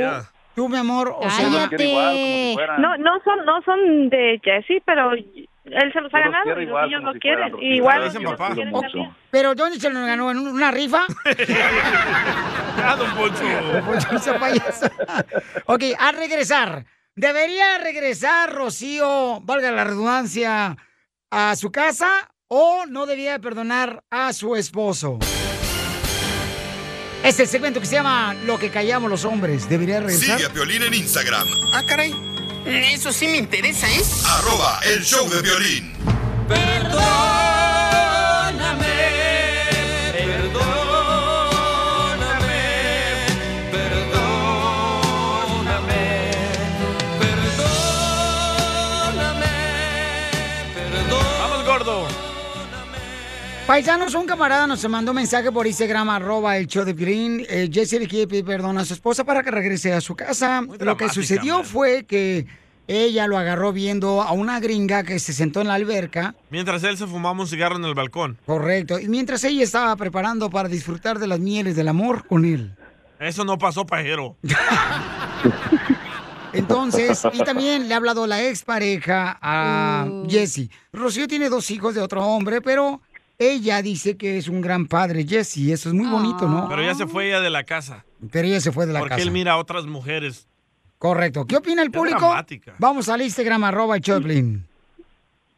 tú, mi amor, o sea... No, no son, no son de Jesse, pero él se los ha Yo los ganado y los igual, niños si quieren. fueran. Igual Te los dicen niños papá. lo quieren también. ¿Pero dónde se lo ganó? ¿En una rifa? Ah, don Poncho. Don Poncho, payaso. ok, a regresar. ¿Debería regresar Rocío, valga la redundancia, a su casa o no debía perdonar a su esposo? Es el segmento que se llama Lo que callamos los hombres. ¿Debería regresar? Sigue a Piolín en Instagram, Ah, caray. Eso sí me interesa, ¿eh? arroba el show de violín. Perdóname, Paisanos, un camarada nos mandó un mensaje por Instagram, arroba el show de Piolín. Eh, Jesse le quiere pedir perdón a su esposa para que regrese a su casa. Lo que sucedió fue que ella lo agarró viendo a una gringa que se sentó en la alberca. Mientras él se fumaba un cigarro en el balcón. Correcto. Y mientras ella estaba preparando para disfrutar de las mieles del amor con él. Eso no pasó, pajero. Entonces, y también le ha hablado la expareja a Jesse. Rocío tiene dos hijos de otro hombre, pero ella dice que es un gran padre, Jesse. Eso es muy bonito, ¿no? Pero ya se fue ella de la casa. Pero ella se fue de la porque casa. él mira a otras mujeres. Correcto. ¿Qué opina el Qué público? dramática. Vamos al Instagram, arroba Choplin.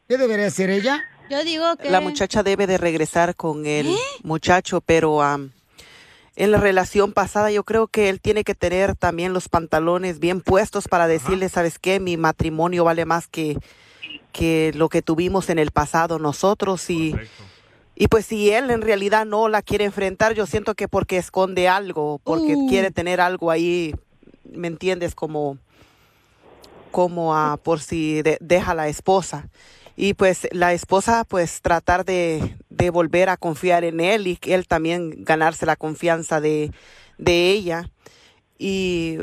¿Qué debería hacer ella? Yo digo que... La muchacha debe de regresar con el muchacho, pero am, en la relación pasada yo creo que él tiene que tener también los pantalones bien puestos para decirle, ¿sabes qué? Mi matrimonio vale más que, que lo que tuvimos en el pasado nosotros y... Y pues si él en realidad no la quiere enfrentar, yo siento que porque esconde algo, porque Uh. quiere tener algo ahí, ¿me entiendes? Como, como ah, por si de- deja a la esposa. Y pues la esposa pues tratar de, de volver a confiar en él y que él también ganarse la confianza de, de ella. Y,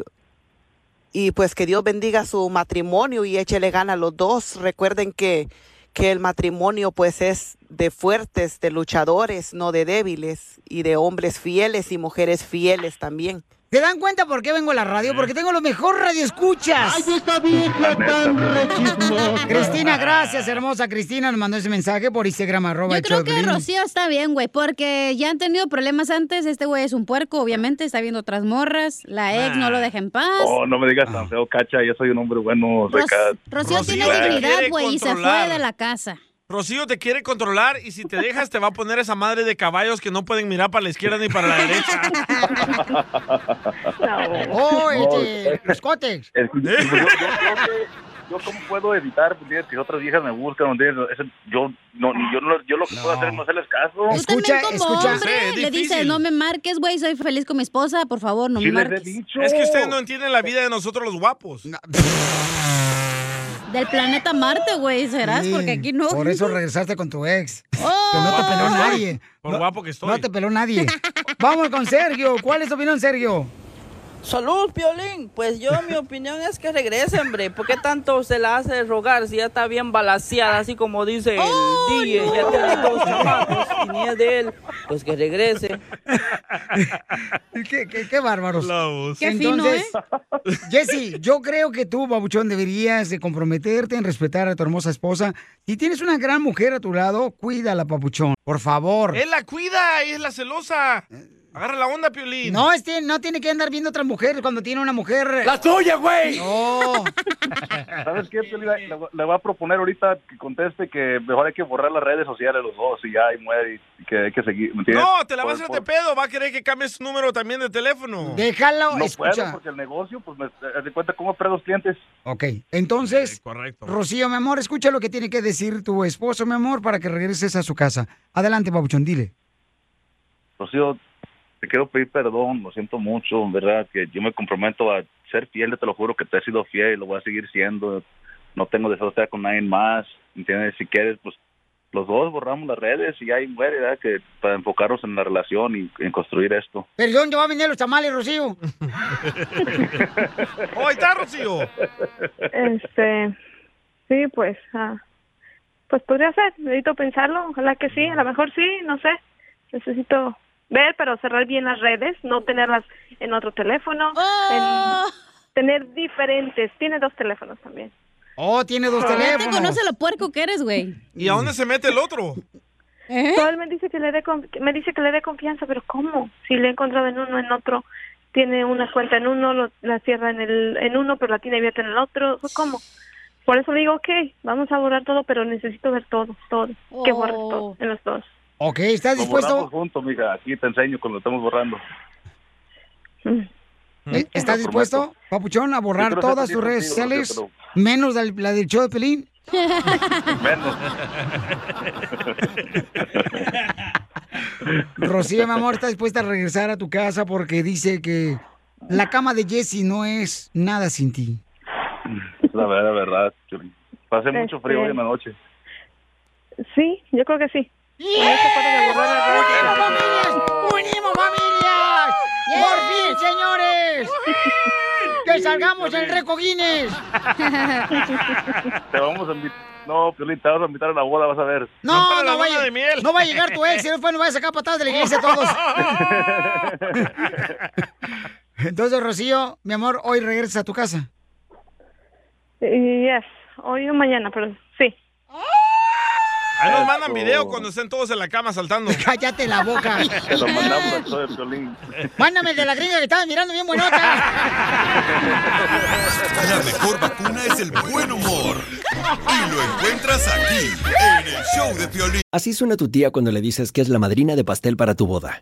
y pues que Dios bendiga su matrimonio y échele gana a los dos. Recuerden que, que el matrimonio pues es de fuertes, de luchadores, no de débiles, y de hombres fieles y mujeres fieles también. ¿Se dan cuenta por qué vengo a la radio? Porque tengo lo mejor radio escuchas. Ay, esta vieja tan Cristina, gracias, hermosa Cristina. Nos mandó ese mensaje por Instagram, arroba Yo creo que. Rocío está bien, güey, porque ya han tenido problemas antes. Este güey es un puerco, obviamente, está viendo otras morras. La ex no lo deja en paz. Oh, no me digas tan feo, cacha, yo soy un hombre bueno, Ros-. Rocío, tiene te dignidad, güey, y se fue de la casa. Rocío te quiere controlar y si te dejas te va a poner esa madre de caballos que no pueden mirar para la izquierda ni para la derecha. Oh, este, los cótex. Es- yo, yo- yo creo que- yo cómo puedo evitar pues, que otras viejas me buscan, yo no, ni yo, no, yo lo que puedo hacer es no hacerles caso. También como hombre le dices, no me marques, güey, soy feliz con mi esposa, por favor, no me marques. Es que ustedes no entienden la vida de nosotros los guapos. Del planeta Marte, güey, serás, Sí, porque aquí no. Por eso regresaste con tu ex. Oh. Que no te peló nadie. Por No- guapo que estoy. No te peló nadie. Vamos con Sergio. ¿Cuál es tu opinión, Sergio? Salud, Piolín. Pues yo, mi opinión es que regrese, hombre. ¿Por qué tanto se la hace rogar si ya está bien balaseada, así como dice el DJ? Ya tiene dos chamacos y ni es de él. Pues que regrese. qué, qué, qué bárbaros. Qué fino, ¿eh? Jesse, yo creo que tú, babuchón, deberías de comprometerte en respetar a tu hermosa esposa. Si tienes una gran mujer a tu lado, cuídala, papuchón. Por favor. Él la cuida, ella es la celosa. Agarra la onda, Piolín. No, este no tiene que andar viendo otras mujeres cuando tiene una mujer. ¡La tuya, güey! No. ¿Sabes qué, Piolín? Le, le voy a proponer ahorita que conteste que mejor hay que borrar las redes sociales los dos y ya, y muere, y que hay que seguir, ¿me entiendes? No, te la va a hacer de pedo. Va a querer que cambies su número también de teléfono. Déjalo, No escucha. puedo porque el negocio, pues me haz de cuenta cómo los clientes. Ok, entonces, correcto. Rocío, mi amor, escucha lo que tiene que decir tu esposo, mi amor, para que regreses a su casa. Adelante, babuchón, dile. Rocío, te quiero pedir perdón, lo siento mucho, en verdad, que yo me comprometo a ser fiel, te lo juro que te he sido fiel y lo voy a seguir siendo. No tengo deseo de estar con nadie más, ¿entiendes? Si quieres, pues los dos borramos las redes y ahí muere, ¿verdad? Que para enfocarnos en la relación y en construir esto. ¿Pero dónde va a vender los tamales, Rocío? ¡Oh, ahí está, Rocío! Este, sí, pues, ah, pues podría ser, necesito pensarlo, ojalá que sí, a lo mejor sí, no sé, necesito ver, pero cerrar bien las redes, no tenerlas en otro teléfono, Oh. en- tener diferentes, tiene dos teléfonos también. Oh, tiene dos Ya te teléfonos. conoce lo puerco que eres, güey. ¿Y a dónde se mete el otro? ¿Eh? Todo él me dice que le dé me dice que le dé confianza, pero ¿cómo? Si le he encontrado en uno, en otro, tiene una cuenta en uno, lo- la cierra en el en uno, pero la tiene abierta en el otro, ¿cómo? Por eso le digo, ok, vamos a borrar todo, pero necesito ver todo, todo, que borres todo, en los dos. Ok, ¿estás Lo dispuesto? borramos juntos, mija, aquí te enseño cuando estamos borrando. Eh, ¿Estás dispuesto, papuchón, a borrar todas tus redes contigo, sociales, menos la, la del show de Pelín? Menos. Rocío, mi amor, ¿estás dispuesta a regresar a tu casa porque dice que la cama de Jesse no es nada sin ti? La verdad, la verdad. Pasé mucho frío Este- hoy en la noche. Sí, yo creo que sí. Para redes ¡Unimos familias! ¡Unimos familias! ¡Por fin, señores! ¡Que salgamos en Reco Guinness! Te vamos a invitar. No, Piolín, te vamos a invitar a la boda, vas a ver. No, no, vaya, no va a llegar tu ex, y después nos va a sacar patadas de la iglesia a todos. Entonces, Rocío, mi amor, hoy regresas a tu casa. Yes, hoy o mañana, pero sí. Ahí nos mandan video cuando estén todos en la cama saltando. Cállate la boca. Te lo mandamos al show de Piolín. Mándame el de la gringa que estaba mirando bien buenota. La mejor vacuna es el buen humor. Y lo encuentras aquí, en el show de Piolín. Así suena tu tía cuando le dices que es la madrina de pastel para tu boda.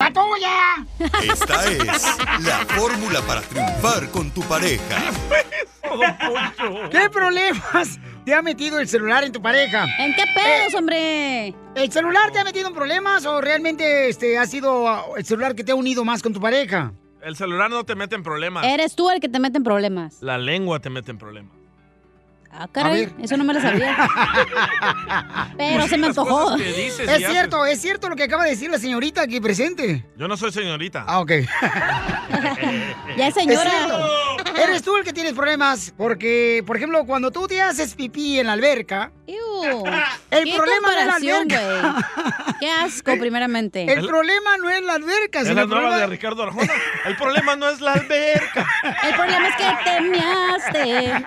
¡La tuya! Esta es la fórmula para triunfar con tu pareja. ¿Qué problemas te ha metido el celular en tu pareja? ¿En qué pedos, hombre? ¿El celular te ha metido en problemas o realmente este ha sido uh, el celular que te ha unido más con tu pareja? El celular no te mete en problemas. Eres tú el que te mete en problemas. La lengua te mete en problemas. Ah, caray, eso no me lo sabía. Pero se me antojó. Es haces. cierto, es cierto lo que acaba de decir la señorita aquí presente. Yo no soy señorita. Ah, ok. Ya es Es señora. Eres tú el que tienes problemas porque, por ejemplo, cuando tú te haces pipí en la alberca, el ¿Qué problema no es la alberca. güey? Qué asco, primeramente. El problema no es la alberca, Es la el nueva problema... de Ricardo Arjona. El problema no es la alberca. El problema es que te measte.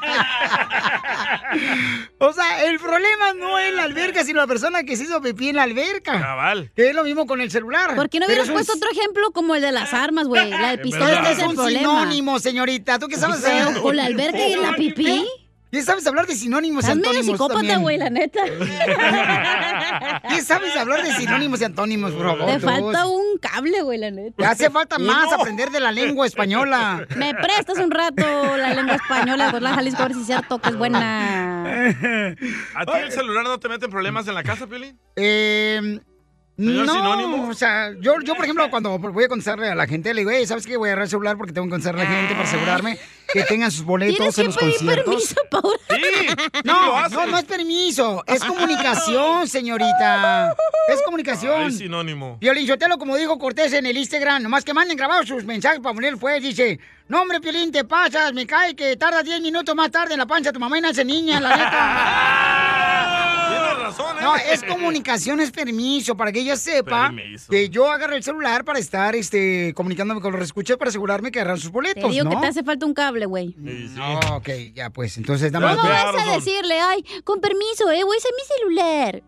O sea, el problema no es la alberca, sino la persona que se hizo pipí en la alberca. Cabal. Que es lo mismo con el celular. ¿Por qué no hubieras es puesto otro ejemplo como el de las armas, güey? La del pistola Este es es el un problema. sinónimo, señorita. ¿Tú qué sabes hacer? con la alberca y la pipí. ¿Qué sabes hablar de sinónimos y Estás medio antónimos psicópata, también? güey, la neta. ¿Qué sabes hablar de sinónimos y antónimos, favor? Te falta un cable, güey, la neta. Te hace falta más aprender de la lengua española. Me prestas un rato la lengua española de la Jalisco a ver si es cierto que es buena. ¿A ti el celular no te mete problemas en la casa, Piolín? Eh, ¿Señor no, sinónimo? o sea, yo, yo, por ejemplo, cuando voy a contestarle a la gente, le digo, "Ey, ¿sabes qué? Voy a agarrar el celular porque tengo que contestarle a la gente para asegurarme que tengan sus boletos en los pedir conciertos. permiso, Paula. lo No, no, no es permiso, es comunicación, señorita. Es comunicación. Ay, sinónimo. Piolín Sotelo, como dijo Cortés en el Instagram, nomás que manden grabados sus mensajes para poner pues, dice, no hombre, Piolín, te pasas, me cae que tarda 10 minutos más tarde en la pancha tu mamá y nace niña, la neta. Razón, ¿eh? No, es comunicación, es permiso, para que ella sepa Permiso. que yo agarré el celular para estar este, comunicándome con los escuchas para asegurarme que agarran sus Te boletos, digo ¿no? que te hace falta un cable, güey. No, ok, ya pues, entonces nada ¿Cómo vas a decirle, ay, con permiso, eh, güey, ese es mi celular?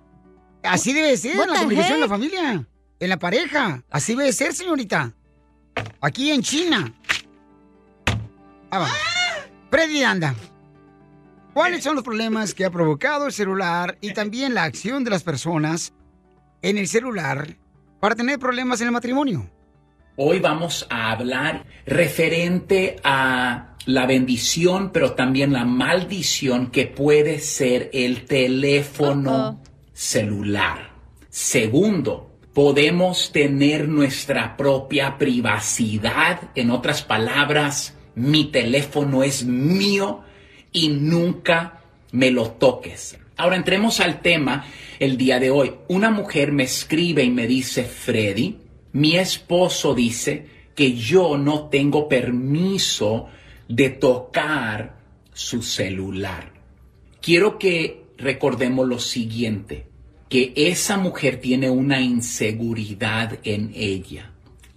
Así debe ser en la comunicación en la familia, en la pareja. Así debe ser, señorita. Aquí en China. Ah, vamos. Freddy anda. ¿Cuáles son los problemas que ha provocado el celular y también la acción de las personas en el celular para tener problemas en el matrimonio? Hoy vamos a hablar referente a la bendición, pero también la maldición que puede ser el teléfono celular. Segundo, podemos tener nuestra propia privacidad. En otras palabras, mi teléfono es mío y nunca me lo toques. Ahora entremos al tema el día de hoy. Una mujer me escribe y me dice, Freddy, mi esposo dice que yo no tengo permiso de tocar su celular. Quiero que recordemos lo siguiente, que esa mujer tiene una inseguridad en ella.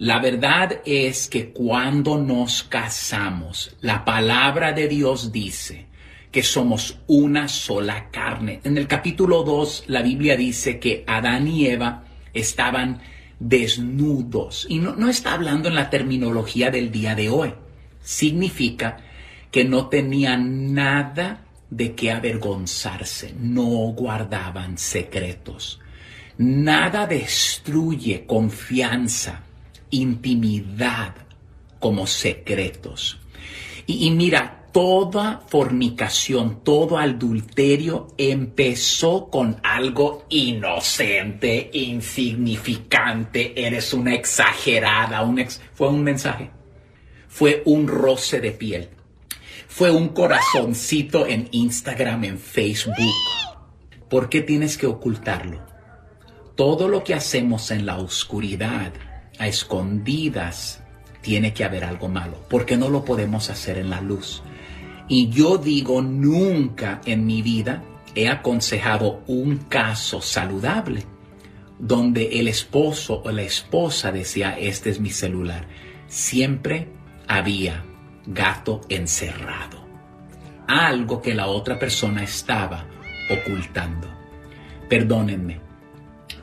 La verdad es que cuando nos casamos, la palabra de Dios dice que somos una sola carne. En el capítulo 2, la Biblia dice que Adán y Eva estaban desnudos. Y no, no está hablando en la terminología del día de hoy. Significa que no tenían nada de qué avergonzarse, no guardaban secretos. Nada destruye confianza, intimidad como secretos. Y, mira, toda fornicación, todo adulterio empezó con algo inocente, insignificante, eres una exagerada, un ex- fue un mensaje, fue un roce de piel, fue un corazoncito en Instagram, en Facebook. ¿Por qué tienes que ocultarlo? Todo lo que hacemos en la oscuridad, escondidas, tiene que haber algo malo. ¿Por qué no lo podemos hacer en la luz? Y yo digo, nunca en mi vida he aconsejado un caso saludable donde el esposo o la esposa decía, este es mi celular. Siempre había gato encerrado. Algo que la otra persona estaba ocultando. Perdónenme,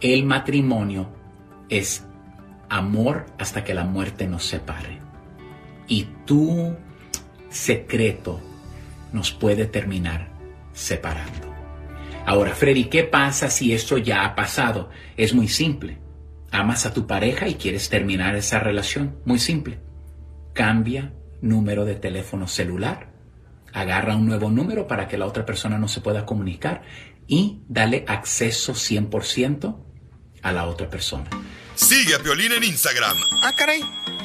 el matrimonio es amor hasta que la muerte nos separe. Y tu secreto nos puede terminar separando. Ahora, Freddy, ¿qué pasa si esto ya ha pasado? Es muy simple. Amas a tu pareja y quieres terminar esa relación. Muy simple. Cambia número de teléfono celular. Agarra un nuevo número para que la otra persona no se pueda comunicar y dale acceso 100% a la otra persona. Sigue a Piolín en Instagram, Ah, caray.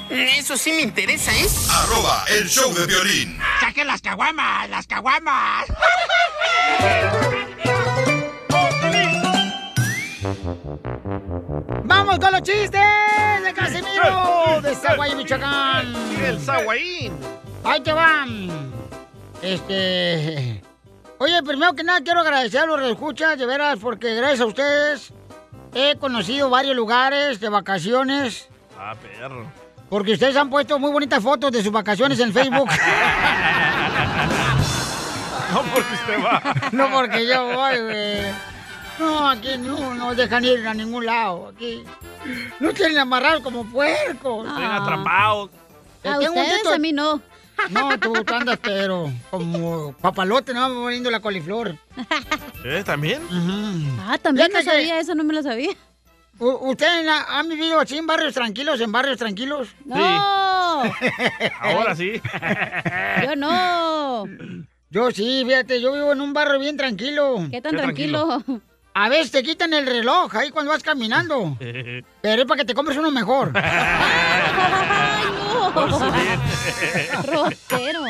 Eso sí me interesa, ¿eh? Arroba el show de violín. ¡Saquen las caguamas! ¡Las caguamas! ¡Vamos con los chistes de Casimiro de Zaguay, Michoacán! El Zaguayín. ¡Ahí te van! Este... Oye, primero que nada quiero agradecer a los escuchas, de veras, porque gracias a ustedes he conocido varios lugares de vacaciones, Ah, perro. porque ustedes han puesto muy bonitas fotos de sus vacaciones en Facebook. No porque usted va. no porque yo voy, güey. No, aquí no nos dejan ir a ningún lado. Aquí no tienen amarrados como puercos. Están atrapados. Te A un ustedes, tito- a mí no. No, tú, tú andas, pero como papalote, no poniendo la coliflor. ¿Eh? ¿También? Ah, también no sabía, eso no me lo sabía. ¿Ustedes ha- han vivido así en barrios tranquilos, en barrios tranquilos? No. Ahora sí. Yo no. Yo sí, fíjate, yo vivo en un barrio bien tranquilo. ¿Qué tan Qué tranquilo? A veces te quitan el reloj ahí cuando vas caminando. Pero es para que te compres uno mejor. Rotero.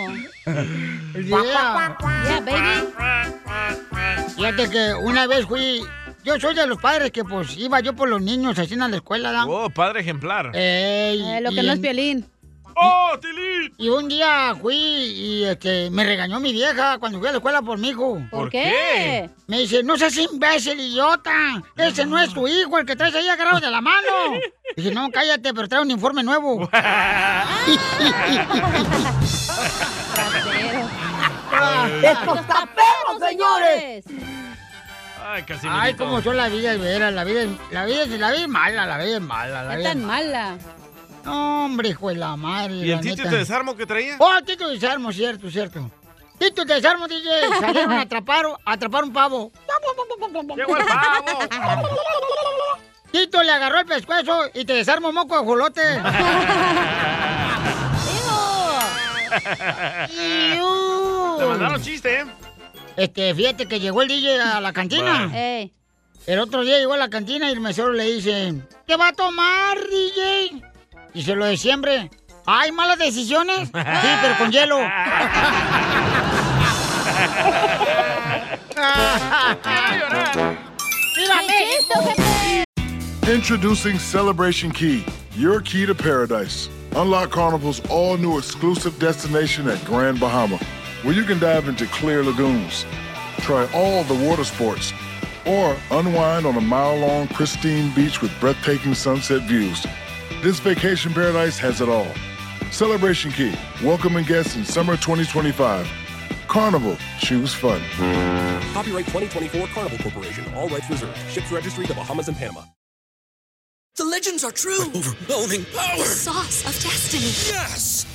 Yeah. Yeah, baby. Fíjate que una vez fui... Yo soy de los padres que pues iba yo por los niños así en la escuela, ¿da? Oh, padre ejemplar. Ey, Eh, lo que no es violín. ¡Oh, Tilín! Y un día fui y este, me regañó mi vieja cuando fui a la escuela por mi hijo. ¿Por ¿Por qué? Me dice, no seas imbécil, idiota. Ese no es tu hijo, el que traes ahí agarrado de la mano. Dije, no, cállate, pero trae un informe nuevo. ¡Esto está perro, señores! Ay, casi Ay, cómo son la vida, de veras. La vida, es- la vida, es- la vida es mala, la vida es mala. La ¿Qué vida es tan mala? Hombre, hijo de la madre. ¿Y el Tito neta. de desarmo que traía? Oh, Tito de desarmo, cierto, cierto. Tito de desarmo, DJ. Salieron a atrapar, a atrapar un pavo. ¡Llegó el pavo! Tito le agarró el pescuezo y te desarmó moco de jolote. Te mandaron chiste, ¿eh? Este, fíjate que llegó el DJ a la cantina. El otro día llegó a la cantina y el mesero le dice, ¿qué va a tomar, DJ? Dice lo de siempre. ¿Hay malas decisiones? Sí, pero con hielo. Introducing Celebration Key, your key to paradise. Unlock Carnival's all new exclusive destination at Grand Bahama, where you can dive into clear lagoons, try all the water sports, or unwind on a mile long pristine beach with breathtaking sunset views. This vacation paradise has it all. Celebration Key, welcoming guests in summer 2025. Carnival, choose fun. Copyright 2024 Carnival Corporation. All rights reserved. Ships registry the Bahamas and Panama. The legends are true. overwhelming power! The sauce of destiny. Yes!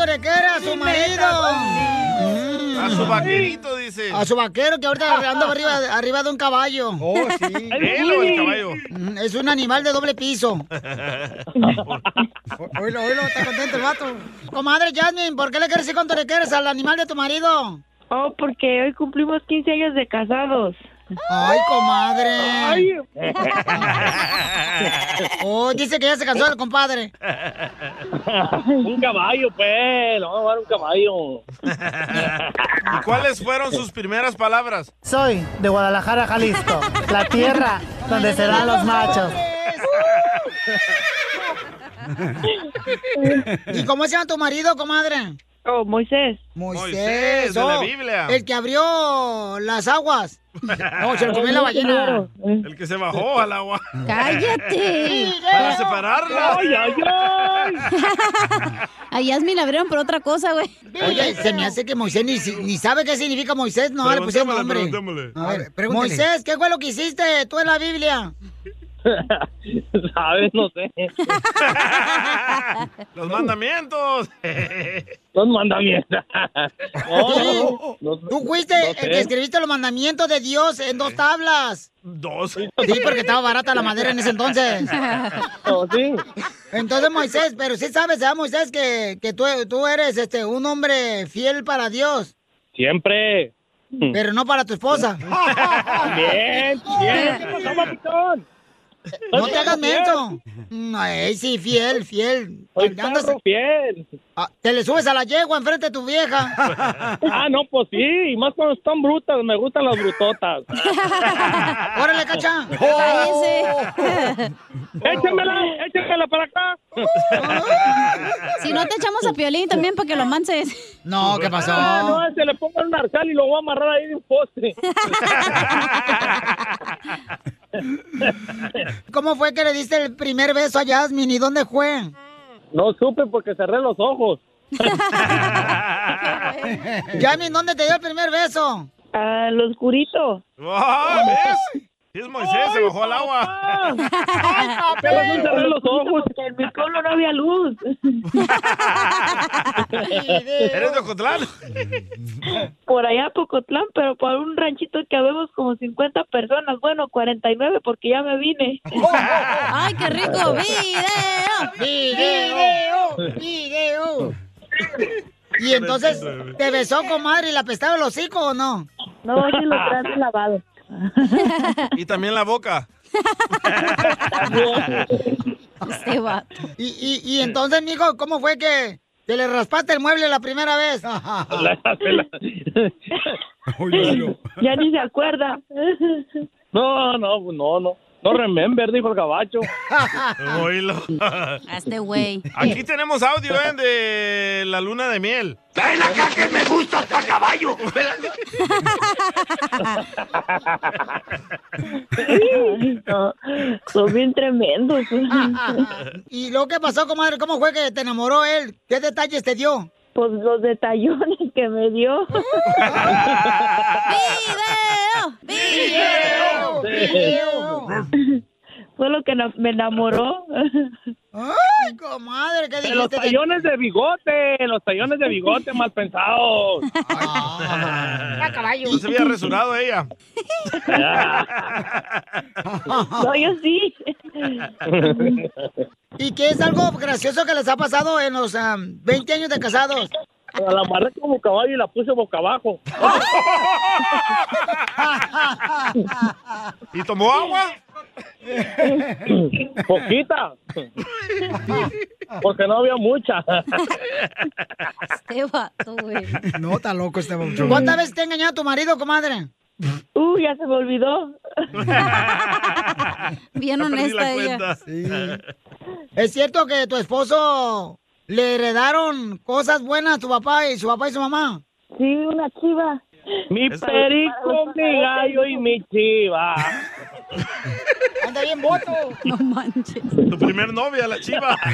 quiere decir cuando le quiere a su marido. Mm. A su vaquerito, dice. A su vaquero que ahorita anda arriba, arriba de un caballo. Oh, sí. Él o el caballo. Mm, Es un animal de doble piso. Oílo, oílo, está contento el vato. Comadre Jasmine, ¿por qué le quieres decir cuánto le quieres al animal de tu marido? Oh, porque hoy cumplimos 15 años de casados. Ay, comadre. Ay. Oh, dice que ya se cansó el compadre. un caballo, pues. No, va a dar un caballo. ¿Y cuáles fueron sus primeras palabras? Soy de Guadalajara, Jalisco, la tierra donde se dan los machos. ¿Y cómo se llama tu marido, comadre? Oh, Moisés. Moisés. Moisés, de la Biblia. El que abrió las aguas. No, se lo comió la ballena. El que se bajó al agua. ¡Cállate! Para separarla. Ay, ay, ay. A Yasmin la abrieron por otra cosa, güey. Oye, se me hace que Moisés ni, ni sabe qué significa Moisés, no le pusieron nombre. A ver, Moisés, ¿qué fue lo que hiciste tú en la Biblia? ¿Sabes? No sé. Los mandamientos. Los mandamientos. Sí. Tú fuiste no el sé. que escribiste los mandamientos de Dios en dos tablas. Dos. Sí, porque estaba barata la madera en ese entonces. Oh, sí. Entonces, Moisés, pero sí sabes, ¿verdad, Moisés, que, que tú, tú eres este un hombre fiel para Dios, Siempre. pero no para tu esposa. Bien, bien. ¿Qué pasó? No te hagas menso. No, eh, sí, fiel, fiel. Soy perro fiel. Ah, te le subes a la yegua enfrente de tu vieja. Ah, no, pues sí. Y más cuando están brutas. Me gustan las brutotas. ¡Órale, cacha! Cállese. Échamela, échamela para acá. Si no te echamos a Piolín también para que lo manses. No, ¿qué pasó? Ah, no, se le ponga un arzal y lo voy a amarrar ahí de un poste. ¿Cómo fue que le diste el primer beso a Yasmin y dónde fue? No supe porque cerré los ojos. Yasmin, ¿dónde te dio el primer beso? Al oscurito. Ah, ¿Ves? Sí, es Moisés, se bajó al agua. ¿Qué razón cerré los ojos? Porque en mi pueblo no había luz. ¿Eres de Ocotlán? Por allá Pocotlán, pero por un ranchito que habemos como 50 personas. Bueno, 49 porque ya me vine. ¡Ay, qué rico! ¡Video! ¡Video! ¡Video! Y entonces, ¿te besó, comadre, y la apestaba el hocico o no? No, sí lo traes lavado. Y también la boca. Este vato. Y, y, y entonces, mijo, ¿cómo fue que te le raspaste el mueble la primera vez? Ya ni se acuerda. No, no, no, no. No remember, dijo el gabacho. Oílo. A este güey. Aquí tenemos audio, ¿eh? De la luna de miel. ¡Ven acá que me gusta hasta caballo! No, son bien tremendos. ¿Y luego qué pasó, comadre? ¿Cómo fue que te enamoró él? ¿Qué detalles te dio? Pues los detallones que me dio. ¡Video! ¡Video! Fue lo que me enamoró. ¡Ay, comadre! ¿Qué En los dijiste? tallones de bigote, los tallones de bigote mal pensados. Ah, caballo. No se había resurado ella. No, yo sí. ¿Y qué es algo gracioso que les ha pasado en los am, 20 años de casados? La amarré como caballo y la puse boca abajo. ¿Y tomó agua? Poquita. Porque no había mucha. Este vato, güey. No, está loco este babuchón. ¿Cuántas veces te ha engañado tu marido, comadre? Uh, ya se me olvidó. Bien honesta ella. ¿Es cierto que tu esposo le heredaron cosas buenas a tu papá y su papá y su mamá? Sí, una chiva. Mi perico, mi gallo y mi chiva. Anda bien voto. No manches. Tu primer novia, la chiva.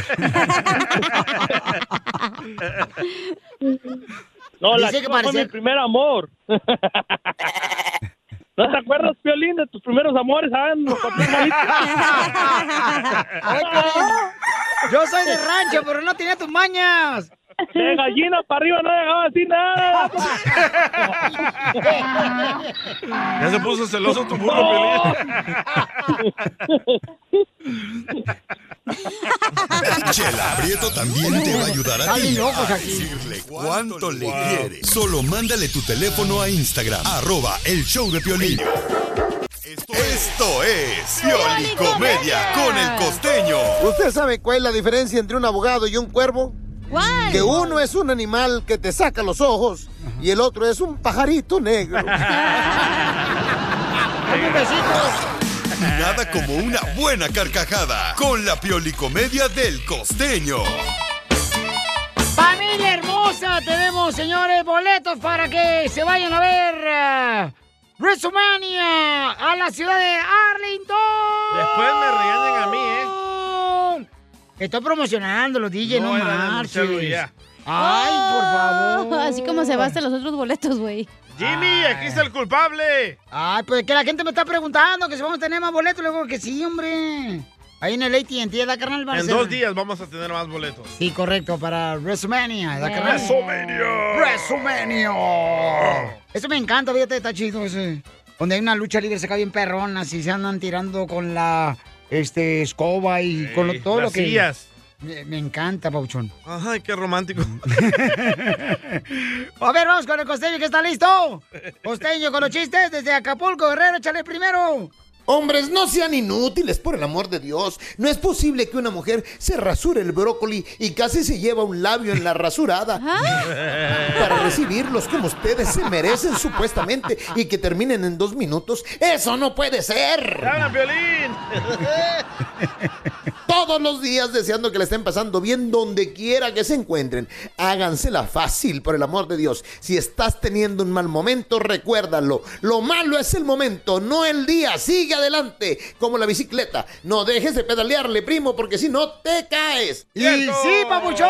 No, la Dice que chiva fue mi primer amor. ¿No te acuerdas, Piolín, de tus primeros amores? Ah, Yo soy de rancho, pero no tenía tus mañas. De gallina para arriba no llegaba así nada. Ya se puso celoso tu burro, Chela Prieto también te va a ayudar a ti decirle cuánto le quiere. Solo mándale tu teléfono a Instagram, arroba el show de Piolín. Esto es Pioli Comedia con el costeño. ¿Usted sabe cuál es la diferencia entre un abogado y un cuervo? ¿Cuál? Que uno es un animal que te saca los ojos y el otro es un pajarito negro. Nada como una buena carcajada con la Pioli Comedia del costeño. Familia hermosa, tenemos, señores, boletos para que se vayan a ver. eh, WrestleMania a la ciudad de Arlington. Después me regañan a mí, ¿eh? Estoy promocionándolo, DJ, no, No, de marches. Ay, por favor. Así como se bastan los otros boletos, güey. Jimmy, aquí está el culpable. Ay, pues que la gente me está preguntando que si vamos a tener más boletos. Le digo que sí, hombre. Ahí en el AT&T, ¿da, carnal? En Marcelo? dos días vamos a tener más boletos. Sí, correcto, para WrestleMania. ¿da, carnal? WrestleMania. WrestleMania. Eso me encanta, fíjate, está chido ese. Donde hay una lucha libre, se cae bien perrona, así se andan tirando con la este, escoba y con lo- todo las lo que... sillas. Me, me encanta, Pauchón. Ajá, qué romántico. A ver, vamos con el costeño que está listo. Costeño con los chistes desde Acapulco, Guerrero, échale primero. Hombres, no sean inútiles, por el amor de Dios. No es posible que una mujer se rasure el brócoli y casi se lleva un labio en la rasurada. Para recibirlos como ustedes se merecen supuestamente y que terminen en dos minutos. ¡Eso no puede ser! ¡Gana, Piolín! Todos los días deseando que le estén pasando bien donde quiera que se encuentren. Hágansela fácil, por el amor de Dios. Si estás teniendo un mal momento, recuérdalo. Lo malo es el momento, no el día. Sigue adelante, como la bicicleta. No dejes de pedalearle, primo, porque si no te caes. Y sí, papuchón.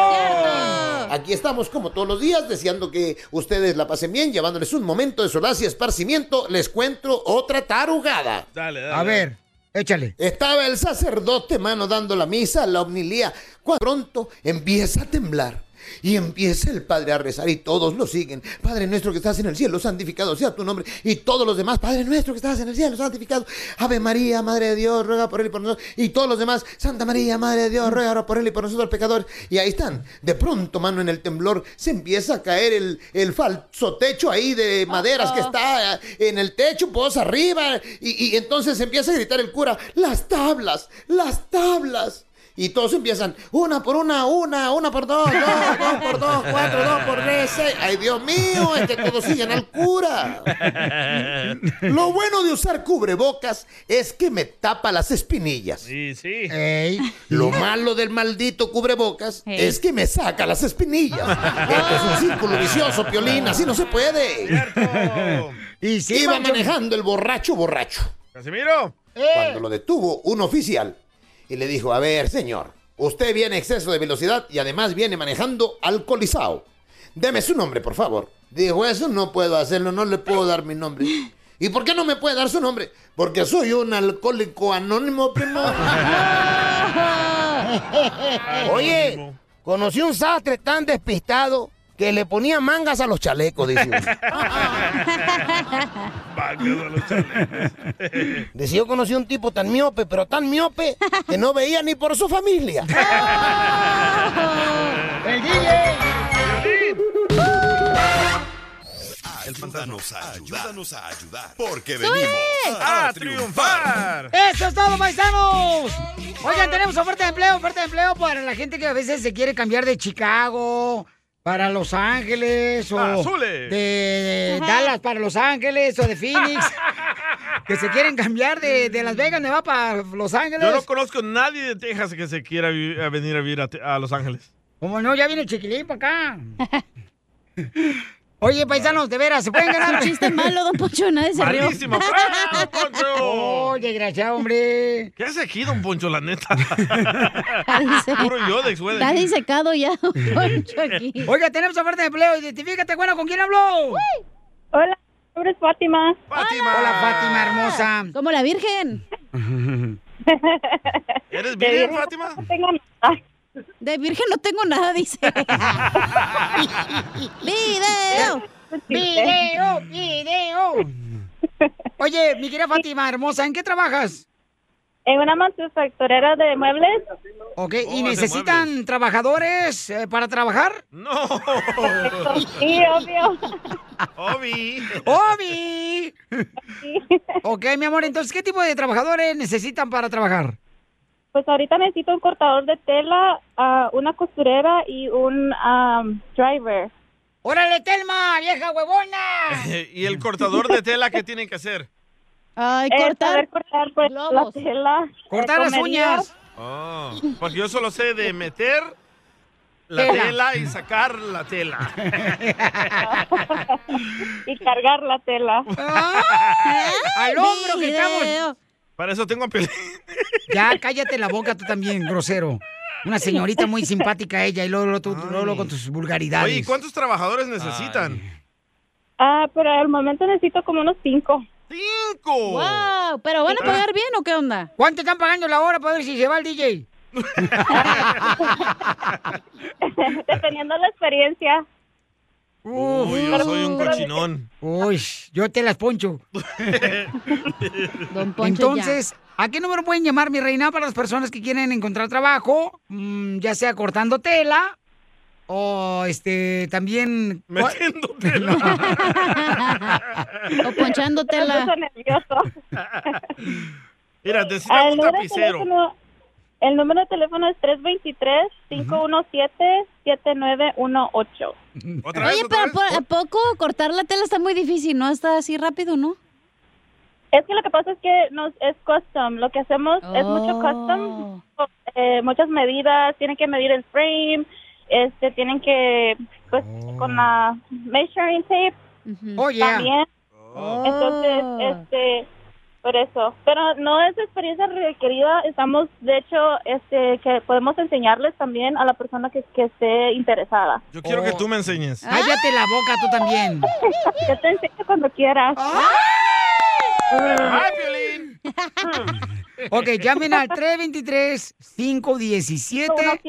Aquí estamos como todos los días, deseando que ustedes la pasen bien, llevándoles un momento de solaz y esparcimiento. Les cuento otra tarugada. Dale, dale. A ver, échale. Estaba el sacerdote, mano, dando la misa, la omnilía. Cuando pronto empieza a temblar. Y empieza el Padre a rezar y todos lo siguen. Padre nuestro que estás en el cielo, santificado sea tu nombre. Y todos los demás, Padre nuestro que estás en el cielo, santificado. Ave María, Madre de Dios, ruega por él y por nosotros. Y todos los demás, Santa María, Madre de Dios, ruega por él y por nosotros pecadores. Y ahí están. De pronto, mano, en el temblor se empieza a caer el, el falso techo ahí de maderas que está en el techo, pues arriba. Y, y entonces empieza a gritar el cura, las tablas, las tablas. Y todos empiezan, una por una, una, una por dos, dos, dos por dos, cuatro, dos por tres, seis. Ay, Dios mío, es que todos siguen al cura. Lo bueno de usar cubrebocas es que me tapa las espinillas. Sí, sí. Lo malo del maldito cubrebocas Ey. es que me saca las espinillas. Esto es un círculo vicioso, Piolín, así no se puede. Y Iba manejando el borracho borracho. Casimiro. Cuando lo detuvo un oficial y le dijo, a ver, señor, usted viene a exceso de velocidad y además viene manejando alcoholizado. Deme su nombre, por favor. Dijo, eso no puedo hacerlo, no le puedo dar mi nombre. ¿Y por qué no me puede dar su nombre? Porque soy un alcohólico anónimo, primo. Oye, conocí un sastre tan despistado que le ponía mangas a los chalecos, dice. uno. Decía, yo conocí un tipo tan miope, pero tan miope, que no veía ni por su familia. ¡El DJ! Ayúdanos a ayudar. Ayúdanos a ayudar. Porque ¡Sube! venimos a, triunfar. ¡Eso es todo, paisanos! Oigan, tenemos oferta de empleo, oferta de empleo para la gente que a veces se quiere cambiar de Chicago para Los Ángeles o Azules. de. Dallas para Los Ángeles o de Phoenix. que se quieren cambiar de, de Las Vegas, ¿me va para Los Ángeles? Yo no conozco a nadie de Texas que se quiera vi- a venir a vivir a, Te- a Los Ángeles. Como no, ya viene el chiquilín para acá. Oye, paisanos, de veras, ¿se pueden ganar? Un chiste malo, don Poncho, nadie se rió. Malísimo. ¡Fuera, don Poncho! Oh, desgraciado, hombre. ¿Qué hace aquí, don Poncho, la neta? Puro yodex, güey. Está disecado ya, don Poncho, aquí. Oiga, tenemos oferta de empleo. Identifícate, bueno, ¿con quién habló? Hola, mi nombre es Fátima. Fátima. Hola, Fátima, hermosa. Como la Virgen. ¿Eres virgen Fátima? no tengo nada. De Virgen no tengo nada, dice. ¡Video! ¡Video! ¡Video! Oye, mi querida Fátima, hermosa, ¿en qué trabajas? En una manufacturera de muebles. Ok, Oh, ¿y necesitan trabajadores eh, para trabajar? No. Sí, obvio. Obi. ¡Obi! Ok, mi amor, entonces, ¿qué tipo de trabajadores necesitan para trabajar? Pues ahorita necesito un cortador de tela, ah, una costurera y un driver. ¡Órale, Telma, vieja huevona! ¿Y el cortador de tela qué tienen que hacer? Ay, Eh, cortar. saber cortar pues, la tela. Cortar eh, las uñas. Oh, porque yo solo sé de meter la Tela. tela, y sacar la tela. y cargar la tela. Al hombro que estamos. Para eso tengo a Piolín. Ya, cállate la boca tú también, grosero. Una señorita muy simpática ella y luego, luego tú- luego, luego con tus vulgaridades. Oye, ¿y ¿cuántos trabajadores necesitan? Ah, pero al momento necesito como unos cinco. ¡Cinco! ¡Wow! ¿Pero van a pagar bien o qué onda? ¿Cuánto están pagando la hora para ver si se va el DJ? Dependiendo de la experiencia. Uy, yo soy un cochinón. Uy, yo te las poncho. Poncho Entonces, ¿a qué número pueden llamar, mi reina, para las personas que quieren encontrar trabajo? Mm, ya sea cortando tela o este también... Metiendo O ponchando tela. Me puso nervioso. Mira, necesitan el, un tapicero. teléfono, el número de teléfono es 323-517-7918. Oye, pero ¿por- ¿a poco cortar la tela está muy difícil? ¿No está así rápido, no? Es que lo que pasa es que nos, es custom. Lo que hacemos es Oh. mucho custom. eh, muchas medidas. Tienen que medir el frame. Este, tienen que, pues, con la measuring tape. Oh, yeah. También. Entonces, este, por eso. Pero no es experiencia requerida. Estamos, de hecho, este, que podemos enseñarles también a la persona que, que esté interesada. Yo quiero que tú me enseñes. Cállate la boca tú también. Yo te enseño cuando quieras. ¡Ay, Piolín! Ok, llamen al 323-517.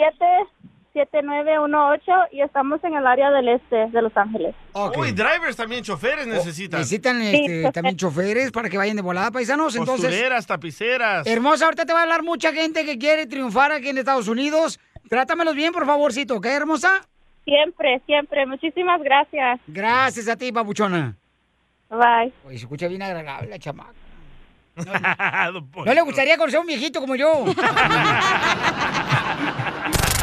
7918 y estamos en el área del este de Los Ángeles. Uy, drivers también, choferes necesitan. Necesitan este, también choferes para que vayan de volada, paisanos. Entonces, Costureras, tapiceras. hermosa, ahorita te va a hablar mucha gente que quiere triunfar aquí en Estados Unidos. Trátamelos bien, por favorcito, ¿ok, hermosa? Siempre, siempre. Muchísimas gracias. Gracias a ti, papuchona. Bye. Oye, se escucha bien agradable la chamaca. Don No le gustaría conocer a un viejito como yo.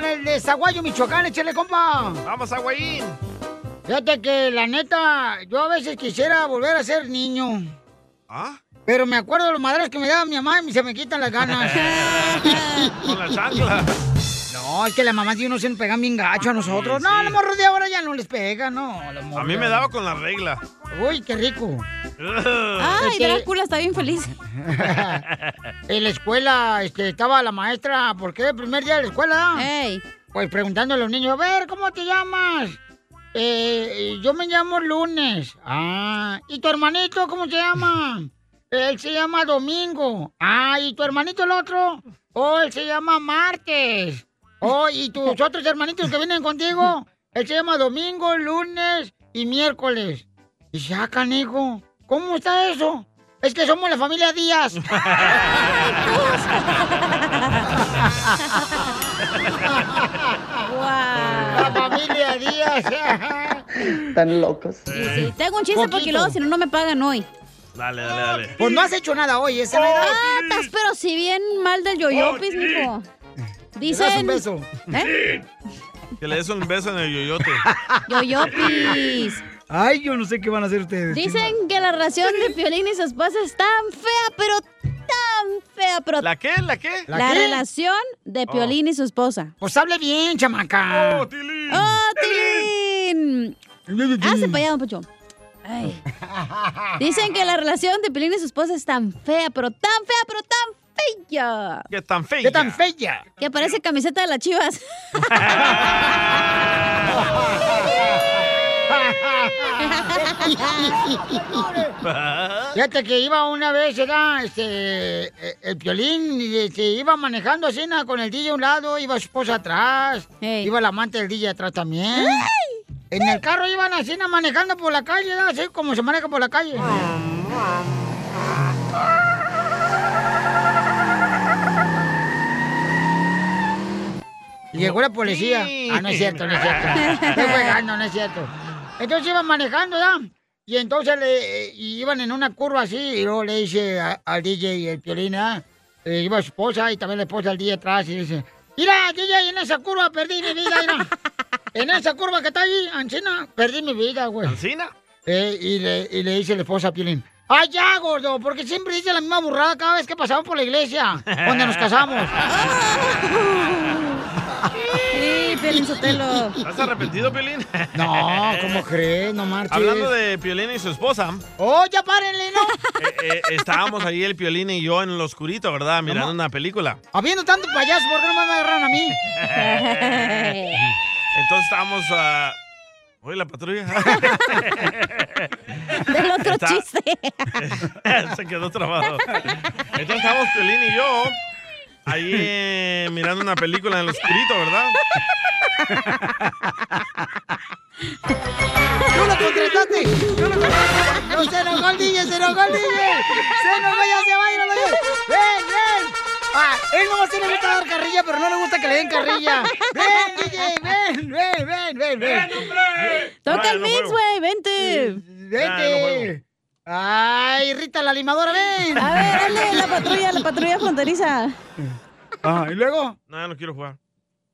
Con el de Zaguayo, Michoacán! ¡Échale, compa! ¡Vamos, Aguayín! Fíjate que, la neta, yo a veces quisiera volver a ser niño. ¿Ah? Pero me acuerdo de los madres que me daba mi mamá y se me quitan las ganas. Con la chancla. No, es que las mamás de uno se nos pegan bien gacho a nosotros. No, los morros de ahora ya no les pega, no. A mí me daba con la regla. Uy, qué rico. Ay, Este- Drácula está bien feliz. en la escuela este, estaba la maestra, ¿por qué? El primer día de la escuela. Pues preguntando a los niños, a ver, ¿cómo te llamas? "Eh, yo me llamo Lunes. Ah, ¿y tu hermanito cómo se llama? Él se llama Domingo. Ah, ¿y tu hermanito el otro? Oh, él se llama Martes. Oh, ¿y tus otros hermanitos que vienen contigo? Él se llama Domingo, Lunes y Miércoles. Y dice, ah, canijo, ¿cómo está eso? Es que somos la familia Díaz. La familia Díaz. Están locos. Sí, sí. Tengo un chiste porque luego si no, no me pagan hoy. Dale, dale, dale. Pues no has hecho nada hoy, esa Ah, estás pero si bien mal del yoyopis, mijo. Dicen... das un beso. ¿Eh? Que le des un beso en el yoyote. Yoyopis. Ay, yo no sé qué van a hacer ustedes. Dicen que la relación de Piolín y su esposa es tan fea, pero tan fea, pero... ¿La qué? ¿La qué? La, relación de Piolín y su esposa. Pues hable bien, chamaca. ¡Oh, Tilín! ¡Oh, Tilín! Hace para allá, don Pocho. Ay. Dicen que la relación de Piolín y su esposa es tan fea, pero tan fea, pero tan fea. ¿Qué tan fea? ¿Qué tan fea? Que parece camiseta de las chivas. Fíjate que iba una vez, era este, eh, el piolín, y, este, iba manejando así, na, con el DJ a un lado, iba su esposa atrás, iba la amante del DJ atrás también. En el carro iban así, na, manejando por la calle, ¿no? así como se maneja por la calle. Llegó la policía. Ah, no es cierto, no es cierto. Estoy jugando, no es cierto. Entonces iban manejando, ¿ya? Y entonces le, eh, y iban en una curva así, y luego le dice a- al DJ el piolín, ¿ah? Eh, iba su esposa y también la esposa del DJ atrás y dice, mira, DJ, en esa curva perdí mi vida, mira. En esa curva que está ahí, Ancina, perdí mi vida, güey. ¿Ancina? Eh, y, le, y le dice la esposa a Piolín, ¡ay, ya, gordo! Porque siempre dice la misma burrada cada vez que pasamos por la iglesia, cuando nos casamos. Piolín Sotelo. ¿Estás arrepentido, Piolín? No, ¿cómo crees? No marches. Hablando de Piolín y su esposa, ¡Oh, ya párenle, no! eh, eh, estábamos ahí el Piolín y yo en lo oscurito, ¿verdad? Mirando una película. Habiendo tanto payaso, ¿por qué no me agarraron a mí? Entonces estábamos... ah, Oye, la patrulla. Del otro Está- chiste. Se quedó trabado. Entonces estábamos Piolín y yo ahí eh, mirando una película en lo oscurito, ¿verdad? ¡Tú lo contrataste! ¡Tú lo contrataste! ¡No se enojó el DJ! ¡Se enojó el DJ! ¡Se enojó! ¡Ya se va. ¡Ven, ven! Ah, él no se le gusta dar carrilla, pero no le gusta que le den carrilla. ¡Ven, DJ! ¡Ven, ven, ven, ven! ven. Toca el mix, güey, vente. ¡Vente! ¡Ay, Rita la limadora, ven! A ver, dale, la patrulla, la patrulla fronteriza. Ah, ¿y luego? No, ya no quiero jugar.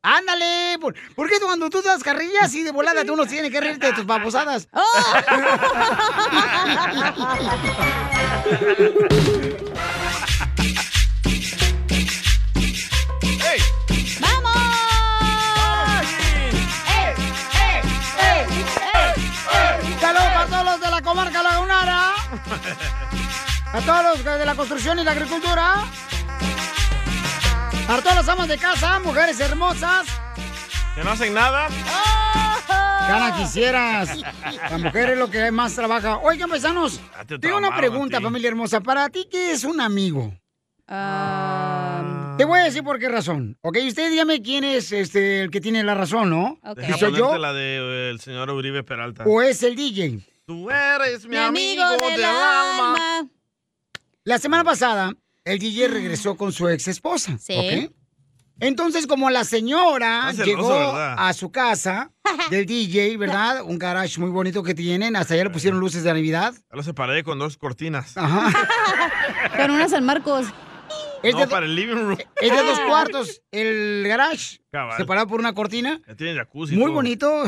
¡Ándale! ¿Por, por qué cuando tú das carrillas y de volada tú no tienes que reírte de tus babosadas? ¡Saludos para todos los de la comarca! A todos los de la construcción y la agricultura. Para todas las amas de casa, mujeres hermosas. Que no hacen nada. Gana quisieras. La mujer es lo que más trabaja. Oigan, paisanos, te tengo una a pregunta, familia hermosa. ¿Para ti qué es un amigo? Ah, Te voy a decir por qué razón. Ok, usted dígame quién es este, el que tiene la razón, ¿no? Si soy yo la del señor Uribe Peralta. o es el DJ. Tú eres mi, Mi amigo, amigo del del alma. alma. La semana pasada, el DJ regresó con su ex esposa. Sí. Entonces, como la señora celoso, llegó ¿verdad? a su casa del DJ, ¿verdad? Un garage muy bonito que tienen. Hasta allá le pusieron luces de Navidad. Ya lo separé con dos cortinas. Ajá. Con una San Marcos. Es no, de, para el living room. es de dos cuartos el garage, Cabal. separado por una cortina. Ya tiene jacuzzi. Muy todo. bonito.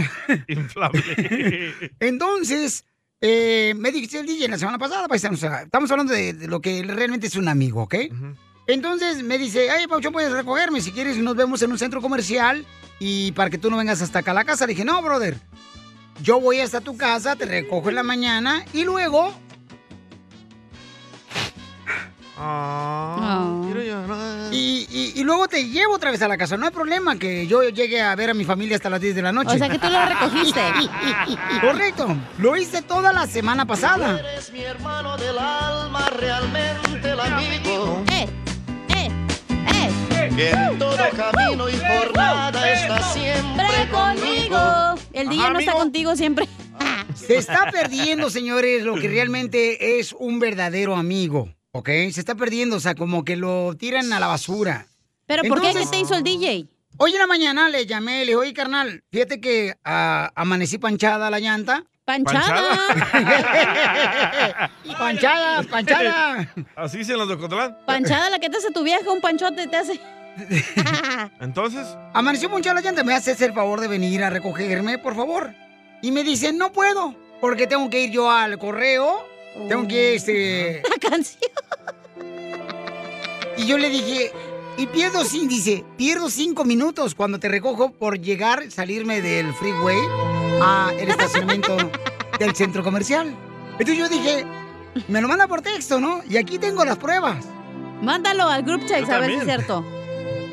Inflable. Entonces, eh, me dijiste el DJ la semana pasada, paisanos, estamos hablando de, de lo que realmente es un amigo, ¿ok? Entonces me dice, ay, Pauchón, puedes recogerme si quieres, nos vemos en un centro comercial y para que tú no vengas hasta acá a la casa. Le dije, no, brother, yo voy hasta tu casa, te recojo en la mañana y luego... Quiero llorar. Y, y- y luego te llevo otra vez a la casa. No hay problema que yo llegue a ver a mi familia hasta las 10 de la noche. O sea que tú lo recogiste. Correcto. Lo hice toda la semana pasada. Eres mi hermano del alma, realmente el amigo. Eh, eh, eh. Que en todo camino y jornada está siempre Siempre conmigo. El DJ Ajá, no está amigo. contigo siempre. Se está perdiendo, señores, lo que realmente es un verdadero amigo. ¿Ok? Se está perdiendo, o sea, como que lo tiran a la basura. ¿Pero por qué? ¿Qué te hizo el DJ? Hoy en la mañana le llamé, le dije, oye, carnal, fíjate que ah, amanecí panchada la llanta. Panchada. panchada, panchada. Así dicen los de Ocotlán. Panchada la que te hace tu vieja, un panchote te hace. Entonces, Amaneció panchada la llanta, ¿me haces el favor de venir a recogerme, por favor? Y me dice, no puedo, porque tengo que ir yo al correo, tengo que, este... La canción. Y yo le dije, y pierdo, sin, dice, pierdo cinco minutos cuando te recojo por llegar, salirme del freeway a el estacionamiento del centro comercial. Entonces yo dije, me lo manda por texto, ¿no? Y aquí tengo las pruebas. Mándalo al group text a ver si es cierto.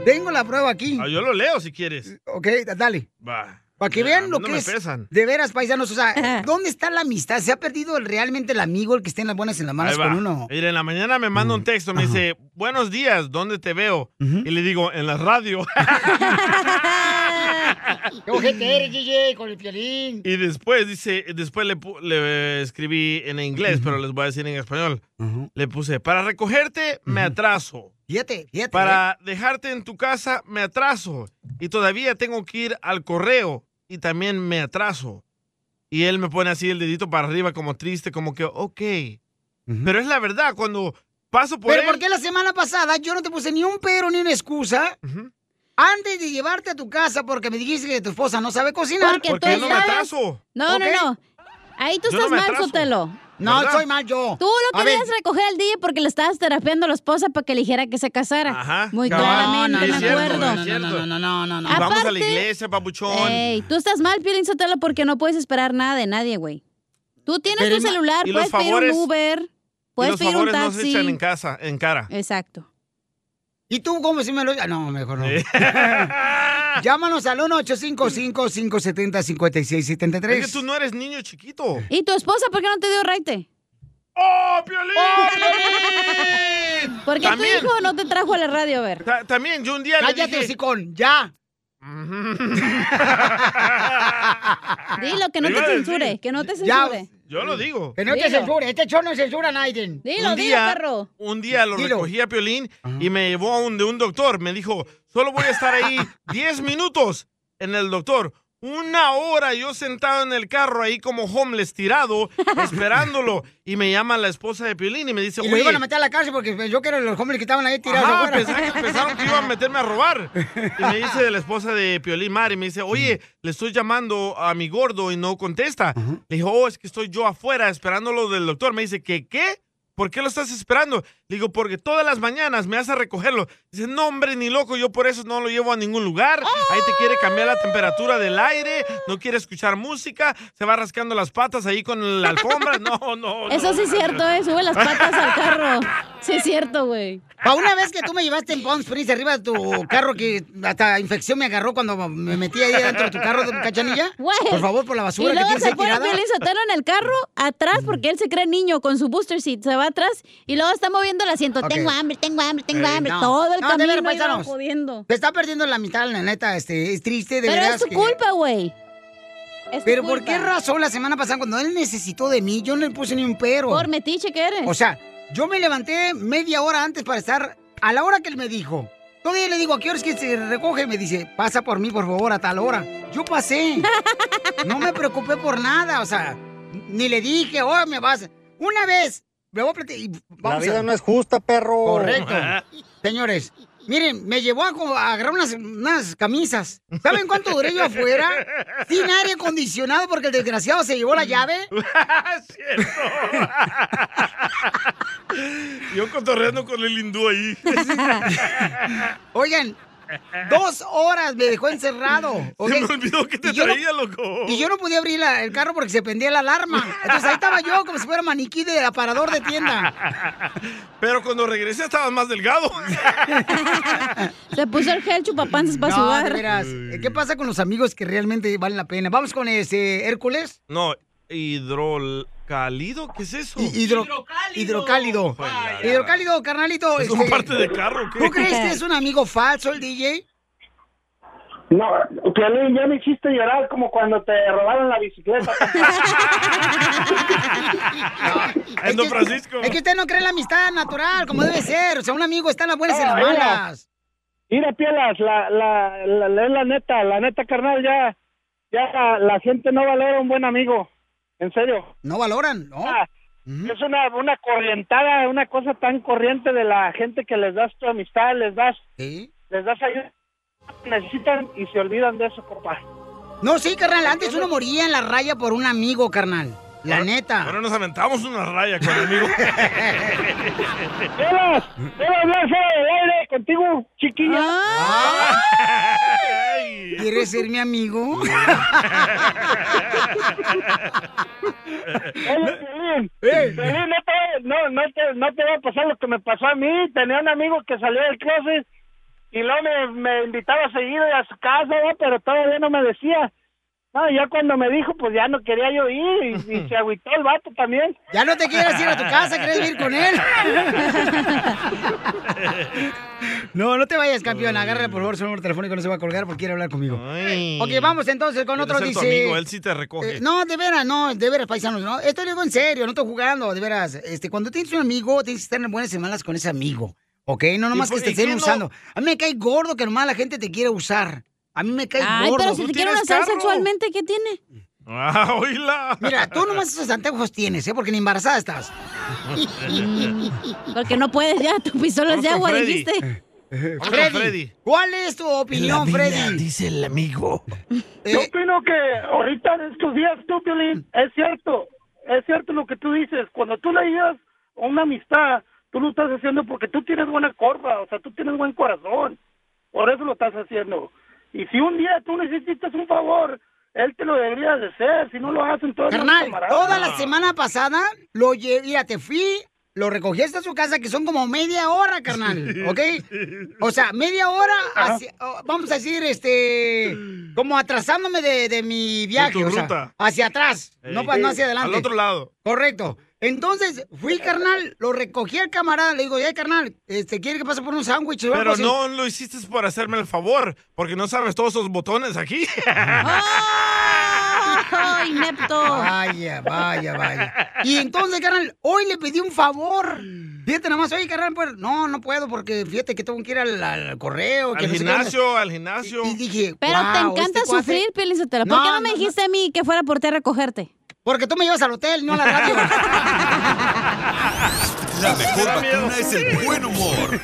Tengo la prueba aquí. ah, yo lo leo si quieres. Ok, dale. Va. Para que vean lo no que me es. pesan. De veras, paisanos. O sea, ¿dónde está la amistad? Se ha perdido el- realmente el amigo, el que esté en las buenas y en las malas con uno. Mira, en la mañana me manda un texto, me dice, buenos días, ¿dónde te veo? Y le digo, en la radio. ¿Qué ojete eres, DJ, con el piolín? y después dice, después le, pu- le escribí en inglés, pero les voy a decir en español. Le puse, para recogerte, me atraso. Fíjate, fíjate. Para dejarte en tu casa, me atraso. Y todavía tengo que ir al correo y también me atraso. Y él me pone así el dedito para arriba como triste, como que, ok. Pero es la verdad, cuando paso por Pero él... ¿por qué la semana pasada yo no te puse ni un pero ni una excusa? Antes de llevarte a tu casa porque me dijiste que tu esposa no sabe cocinar. Porque tú sabes- No, no, no. Ahí tú Yo no estás me mal, atraso. Sotelo. No, ¿Verdad? soy mal yo. Tú lo querías recoger al día porque le estabas terapiando a la esposa para que le dijera que se casara. Ajá. Muy cabal. claramente, Es me cierto, acuerdo. No, no, no, no, no. Y Vamos a la iglesia, papuchón. Ey, tú estás mal, Piolín Sotelo, porque no puedes esperar nada de nadie, güey. Tú tienes Pero tu celular, los puedes pedir un Uber, Y puedes los pedir un favores no se taxi. echan en casa, en cara. Exacto. ¿Y tú cómo si me lo.? Ah, no, mejor no. Llámanos al 1-855-570-5673. Es que tú no eres niño chiquito. ¿Y tu esposa por qué no te dio raite? ¡Oh, Piolín! ¿Por qué También. tu hijo no te trajo a la radio a ver? Ta- También, yo un día le Cállate, dije... hocicón, ya. Dilo, que no Le te censure, que no te Ya, censure. Yo lo digo. Que no te Dilo. censure. Este show no censura a nadie. Dilo, un dilo, día, perro. Un día lo Dilo. recogí a Piolín y me llevó a un, de un doctor. Me dijo, solo voy a estar ahí 10 minutos en el doctor. Una hora yo sentado en el carro ahí como homeless tirado, esperándolo. Y me llama la esposa de Piolín y me dice, Y lo oye, iban a meter a la cárcel porque pensó que eran los hombres que estaban ahí tirados Ajá, afuera. pensaron, que- pensaron que iban a meterme a robar. Y me dice la esposa de Piolín Mari, me dice, oye, le estoy llamando a mi gordo y no contesta. Le dijo, oh, es que estoy yo afuera esperándolo del doctor. Me dice, ¿qué? ¿Qué? ¿Por qué lo estás esperando? Le digo, porque todas las mañanas me hace recogerlo. Dice, no, hombre, ni loco, yo por eso no lo llevo a ningún lugar. Ahí te quiere cambiar la temperatura del aire, no quiere escuchar música, se va rascando las patas ahí con la alfombra. No, no, Eso no. sí es cierto, eh. Sube las patas al carro. Sí es cierto, güey. Pa' una vez que tú me llevaste en Palm Springs arriba de tu carro que hasta infección me agarró cuando me metí ahí dentro de tu carro de cachanilla. Güey. Por favor, por la Y basura que luego tienes se pone en el carro atrás porque él se cree niño con su booster seat. Se va atrás y luego está moviendo el asiento. Tengo hambre, tengo hambre, tengo Eh, hambre. no. Todo el No, de camino veras, iba paisanos. jodiendo. Te está perdiendo la mitad, la neta, este, es triste, de Pero veras. es tu culpa, güey. Es Pero ¿por qué razón la semana pasada cuando él necesitó de mí, yo no le puse ni un pero? Por metiche que eres. O sea, yo me levanté media hora antes para estar a la hora que él me dijo. Todavía le digo, ¿a qué hora es que se recoge? Me dice, pasa por mí, por favor, a tal hora. Yo pasé. No me preocupé por nada, o sea, ni le dije, oh, me vas. Una vez, a platicar. La vida a- no es justa, perro. Correcto. Señores, miren, me llevó a, agarrar unas, unas camisas. ¿Saben cuánto duré yo afuera? Sin aire acondicionado porque el desgraciado se llevó la llave. Yo cotorreando con el hindú ahí. Oigan, dos horas me dejó encerrado. Se me olvidó que te Y yo no- traía, loco. Y yo no podía abrir la- el carro porque se prendía la alarma. Entonces ahí estaba yo como si fuera maniquí de aparador de tienda. Pero cuando regresé estabas más delgado. Se puso el gel chupapanzas para no, sudar. Eh, ¿Qué pasa con los amigos que realmente valen la pena? Vamos con ese Hércules. No, hidrocálido, ¿qué es eso? Hidro- hidrocálido. Hidrocálido, carnalito. ¿Es este, como parte de carro qué? ¿Tú crees que es un amigo falso el DJ? No, Piolín, ya me hiciste llorar como cuando te robaron la bicicleta. En Don Es que- Francisco. Es que usted no cree en la amistad natural, como debe ser. O sea, un amigo está en las buenas y en las malas. Mira, Pielas, la, la, la, la, la neta, la neta, carnal, ya, ya la, la gente no valora un buen amigo. En serio. No valoran, ¿no? Ah, Es una, una corrientada, una cosa tan corriente de la gente que les das tu amistad, les das, les das ayuda. Necesitan y se olvidan de eso, compa. No, sí, carnal. Antes uno moría en la raya por un amigo, carnal. La neta. Ahora nos aventamos una raya con el amigo. ¡Pielas! ¡Quiero hablar fuera del aire contigo, chiquilla! Ah. ¿Quieres ser mi amigo? Oye, Piolín, Piolín, no te, no, no, te, no te va a pasar lo que me pasó a mí. Tenía un amigo que salió del closet y luego me, me invitaba a seguir a su casa, ¿no? pero todavía no me decía. No, ya cuando me dijo, pues ya no quería yo ir y, y se agüitó el vato también. Ya no te quieres ir a tu casa, ¿quieres ir con él? No, no te vayas, campeón. Agárrale, por favor, su número telefónico, no se va a colgar porque quiere hablar conmigo. Ok, vamos entonces con otro, ser dice... tu amigo, él sí te recoge. Eh, no, de veras, no, de veras, paisanos, no. Esto lo digo en serio, no estoy jugando, de veras. Este, cuando tienes un amigo, tienes que estar en buenas semanas con ese amigo, ¿ok? No nomás ¿Y que te estén quién no? usando. A mí me cae gordo que nomás la gente te quiere usar. A mí me cae Ay, gordo. pero si te quieren usar sexualmente, ¿qué tiene? Ah, oíla. Mira, tú nomás esos anteojos tienes, ¿eh? Porque ni embarazada estás. Porque no puedes ya, tu pistola es de agua, dijiste. Freddy, ¿cuál es tu opinión, Freddy? Dice el amigo. Yo opino que ahorita en estos días, tú, Piolín, es cierto, es cierto lo que tú dices. Cuando tú le llevas a una amistad, tú lo estás haciendo porque tú tienes buena corva, o sea, tú tienes buen corazón. Por eso lo estás haciendo. Y si un día tú necesitas un favor, él te lo debería de hacer. Si no lo hacen todos Carnal, toda la semana pasada lo llevé, mira, te fui, lo recogí hasta su casa, que son como media hora, carnal, ¿ok? O sea, media hora, hacia- vamos a decir, este, como atrasándome de, de mi viaje, tu o sea, hacia atrás, Ey. no, pa- no hacia adelante. Al otro lado. Correcto. Entonces, fui, carnal, lo recogí al camarada, le digo, ya, carnal, este, ¿quiere que pase por un sándwich algo Pero así?" no lo hiciste por hacerme el favor, porque no sabes todos esos botones aquí. ¡Ay, inepto! Vaya, vaya, vaya. Y entonces, carnal, hoy le pedí un favor. Fíjate nomás, oye, carnal, pues, no, no puedo porque fíjate que tengo que ir al, al correo. Que Al no sé qué. gimnasio, al gimnasio. Y dije, Pero te "Wow, encanta este cuate-" sufrir, Pielizotelo. ¿Por No, qué no me no, dijiste a mí que fuera por ti a recogerte? Porque tú me llevas al hotel, no a la radio. La mejor vacuna es el buen humor.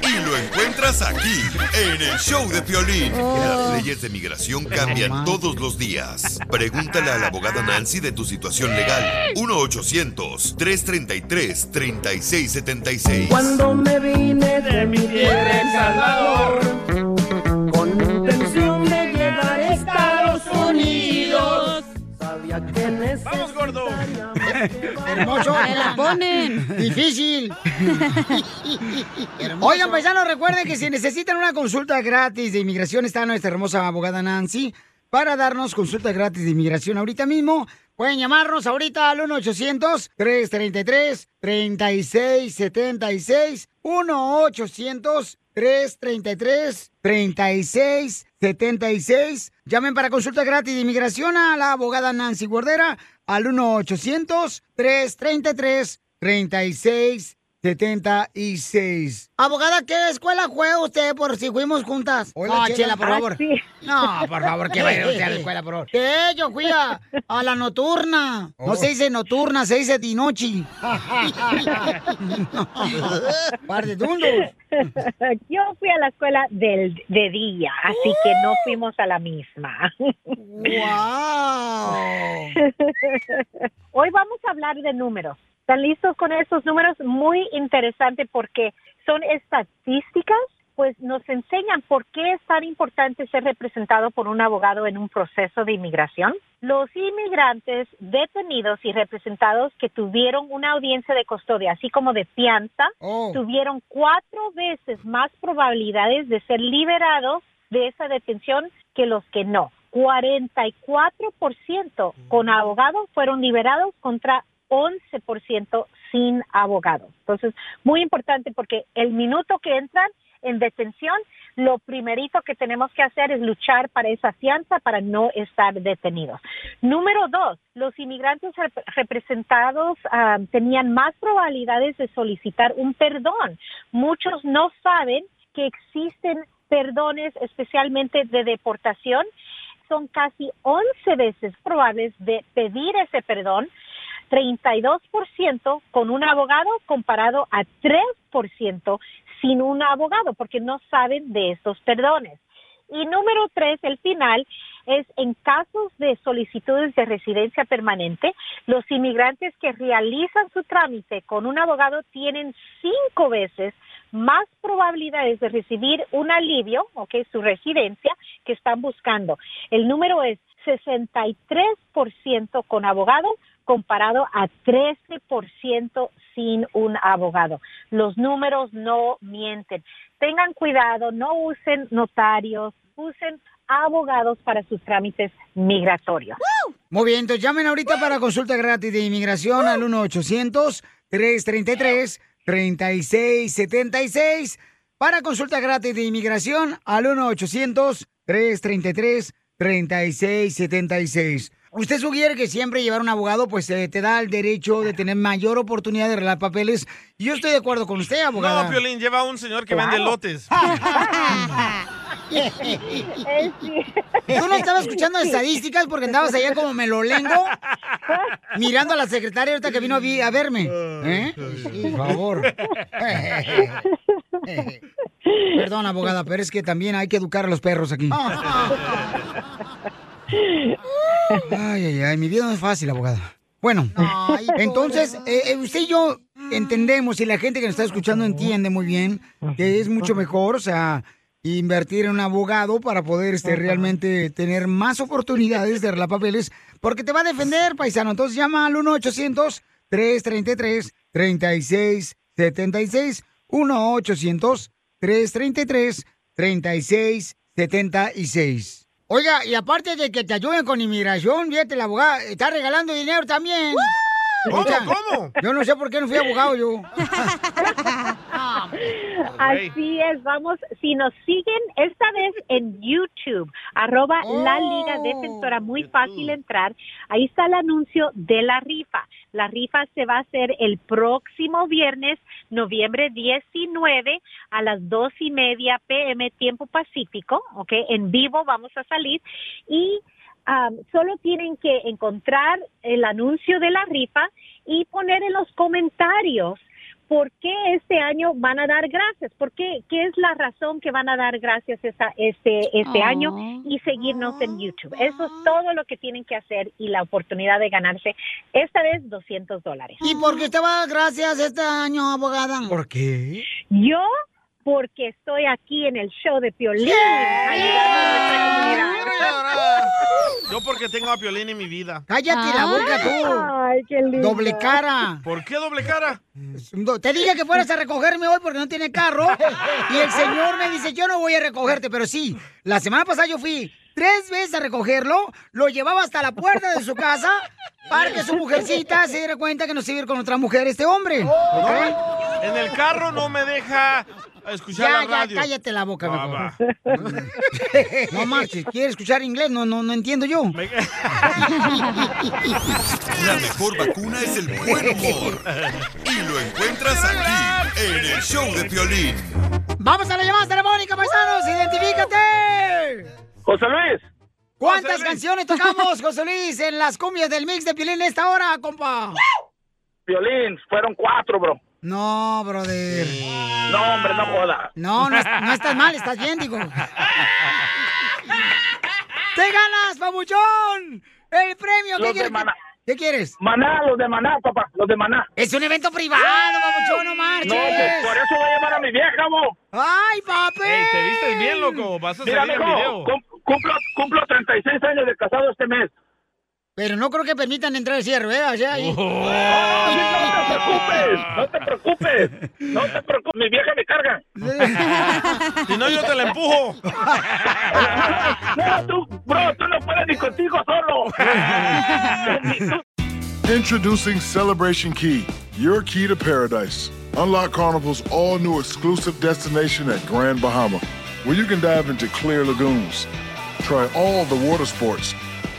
Y lo encuentras aquí, en el show de Piolín. Las leyes de migración cambian todos los días. Pregúntale a la abogada Nancy de tu situación legal. 1-800-333-3676. Cuando me vine de mi tierra El Salvador, Hermoso. Me la ponen. Difícil. Oigan, paisanos, recuerden que si necesitan una consulta gratis de inmigración, está nuestra hermosa abogada Nancy para darnos consulta gratis de inmigración ahorita mismo. Pueden llamarnos ahorita al 1-800-333-3676. 1-800-333-3676. Llamen para consulta gratis de inmigración a la abogada Nancy Guardera al 1-800-333-3676. Abogada, ¿qué escuela fue usted por si fuimos juntas? Hola, no, Chela. Chela, por Ah, favor. sí. No, por favor, que vaya usted a la escuela, por favor. Que yo fui a, a la nocturna. No Oh. se dice nocturna, se dice dinochi. Par de dundos. Yo fui a la escuela del, de día, así que no fuimos a la misma. Hoy vamos a hablar de números. ¿Están listos con estos números? Muy interesante porque son estadísticas, pues nos enseñan por qué es tan importante ser representado por un abogado en un proceso de inmigración. Los inmigrantes detenidos y representados que tuvieron una audiencia de custodia, así como de fianza, tuvieron cuatro veces más probabilidades de ser liberados de esa detención que los que no. 44% con abogado fueron liberados contra 11% sin abogado. Entonces, muy importante porque el minuto que entran en detención, lo primerito que tenemos que hacer es luchar para esa fianza para no estar detenidos. Número dos, los inmigrantes rep- representados ah, tenían más probabilidades de solicitar un perdón. Muchos no saben que existen perdones especialmente de deportación. Son casi 11 veces probables de pedir ese perdón 32% con un abogado comparado a 3% sin un abogado porque no saben de estos perdones. Y número tres, el final, es en casos de solicitudes de residencia permanente, los inmigrantes que realizan su trámite con un abogado tienen cinco veces más probabilidades de recibir un alivio, ok, su residencia, que están buscando. El número es 63% con abogado comparado a 13% sin un abogado. Los números no mienten. Tengan cuidado, no usen notarios, usen abogados para sus trámites migratorios. Muy bien, entonces llamen ahorita para consulta gratis de inmigración al 1-800-333-3676. Para consulta gratis de inmigración al 1-800-333-3676. Usted sugiere que siempre llevar un abogado pues eh, te da el derecho de tener mayor oportunidad de arreglar papeles. Y yo estoy de acuerdo con usted, abogada. No, Piolín, lleva a un señor que Claro. vende lotes. ¿Tú no estabas escuchando estadísticas porque andabas allá como melolengo? Mirando a la secretaria ahorita que vino a, vi- a verme. ¿Eh? Por favor. Perdón, abogada, pero es que también hay que educar a los perros aquí. Ay, ay, ay, mi vida no es fácil, abogada. Bueno, entonces, eh, eh, usted y yo entendemos y la gente que nos está escuchando entiende muy bien que es mucho mejor, o sea, invertir en un abogado para poder este, realmente tener más oportunidades de arreglar papeles, porque te va a defender, paisano. Entonces llama al 1-800-333-3676. 1-800-333-3676. Oiga, y aparte de que te ayuden con inmigración, fíjate, la abogada está regalando dinero también. ¿Cómo, O sea, cómo? Yo no sé por qué no fui abogado yo. Así es, vamos, si nos siguen esta vez en YouTube, arroba la Liga Defensora, muy fácil entrar, ahí está el anuncio de la rifa. La rifa se va a hacer el próximo viernes, noviembre 19, a las dos y media pm, tiempo pacífico, ¿ok? En vivo vamos a salir y um, solo tienen que encontrar el anuncio de la rifa y poner en los comentarios por qué este año van a dar gracias, por qué, qué es la razón que van a dar gracias esa, este, este Oh. año y seguirnos en YouTube. Eso es todo lo que tienen que hacer y la oportunidad de ganarse esta vez 200 dólares. ¿Y por qué te va a dar gracias este año, abogada? ¿Por qué? Yo, porque estoy aquí en el show de Piolín. ayudando a nuestra comunidad. Yo porque tengo a Piolín en mi vida. Cállate la boca tú. Ay, qué lindo. Doble cara. ¿Por qué doble cara? Te dije que fueras a recogerme hoy porque no tiene carro. Y el señor me dice, yo no voy a recogerte, pero sí. La semana pasada yo fui tres veces a recogerlo, lo llevaba hasta la puerta de su casa para que su mujercita se diera cuenta que no se iba a ir con otra mujer este hombre. ¿ok? En el carro no me deja escuchar Ya, la ya, cállate la boca, Ah, mejor. No marches, ¿quieres escuchar inglés? No, no, no entiendo yo. La mejor vacuna es el buen humor. Y lo encuentras aquí, en el show de Piolín. Vamos a la llamada telefónica, paisanos, identifícate. José Luis. ¿Cuántas canciones tocamos, José Luis, en las cumbias del mix de Piolín esta hora, compa? Violín, fueron cuatro, bro. No, brother. No, hombre, no joda. No, no, no estás mal, estás bien, digo. ¡Te ganas, papuchón! ¡El premio! ¿Qué Los de quieres? Maná. ¿Qué quieres? Maná, los de Maná, papá, los de Maná. Es un evento privado, papuchón, no marches. No, pues por eso voy a llamar a mi vieja, mo. ¡Ay, papi! Ey, te vistes bien, loco. Vas a Mira, salir mijo, video. cum- cumplo, cumplo 36 años de casado este mes. Pero no creo que permitan entrar el cierre, ¿eh? O sea, ahí. No te preocupes, no te preocupes, mi vieja me carga. Si no, yo te la empujo. No, tú, bro, tú no puedes ni contigo solo. Introducing Celebration Key, your key to paradise. Unlock Carnival's all new exclusive destination at Grand Bahama, where you can dive into clear lagoons, try all the water sports,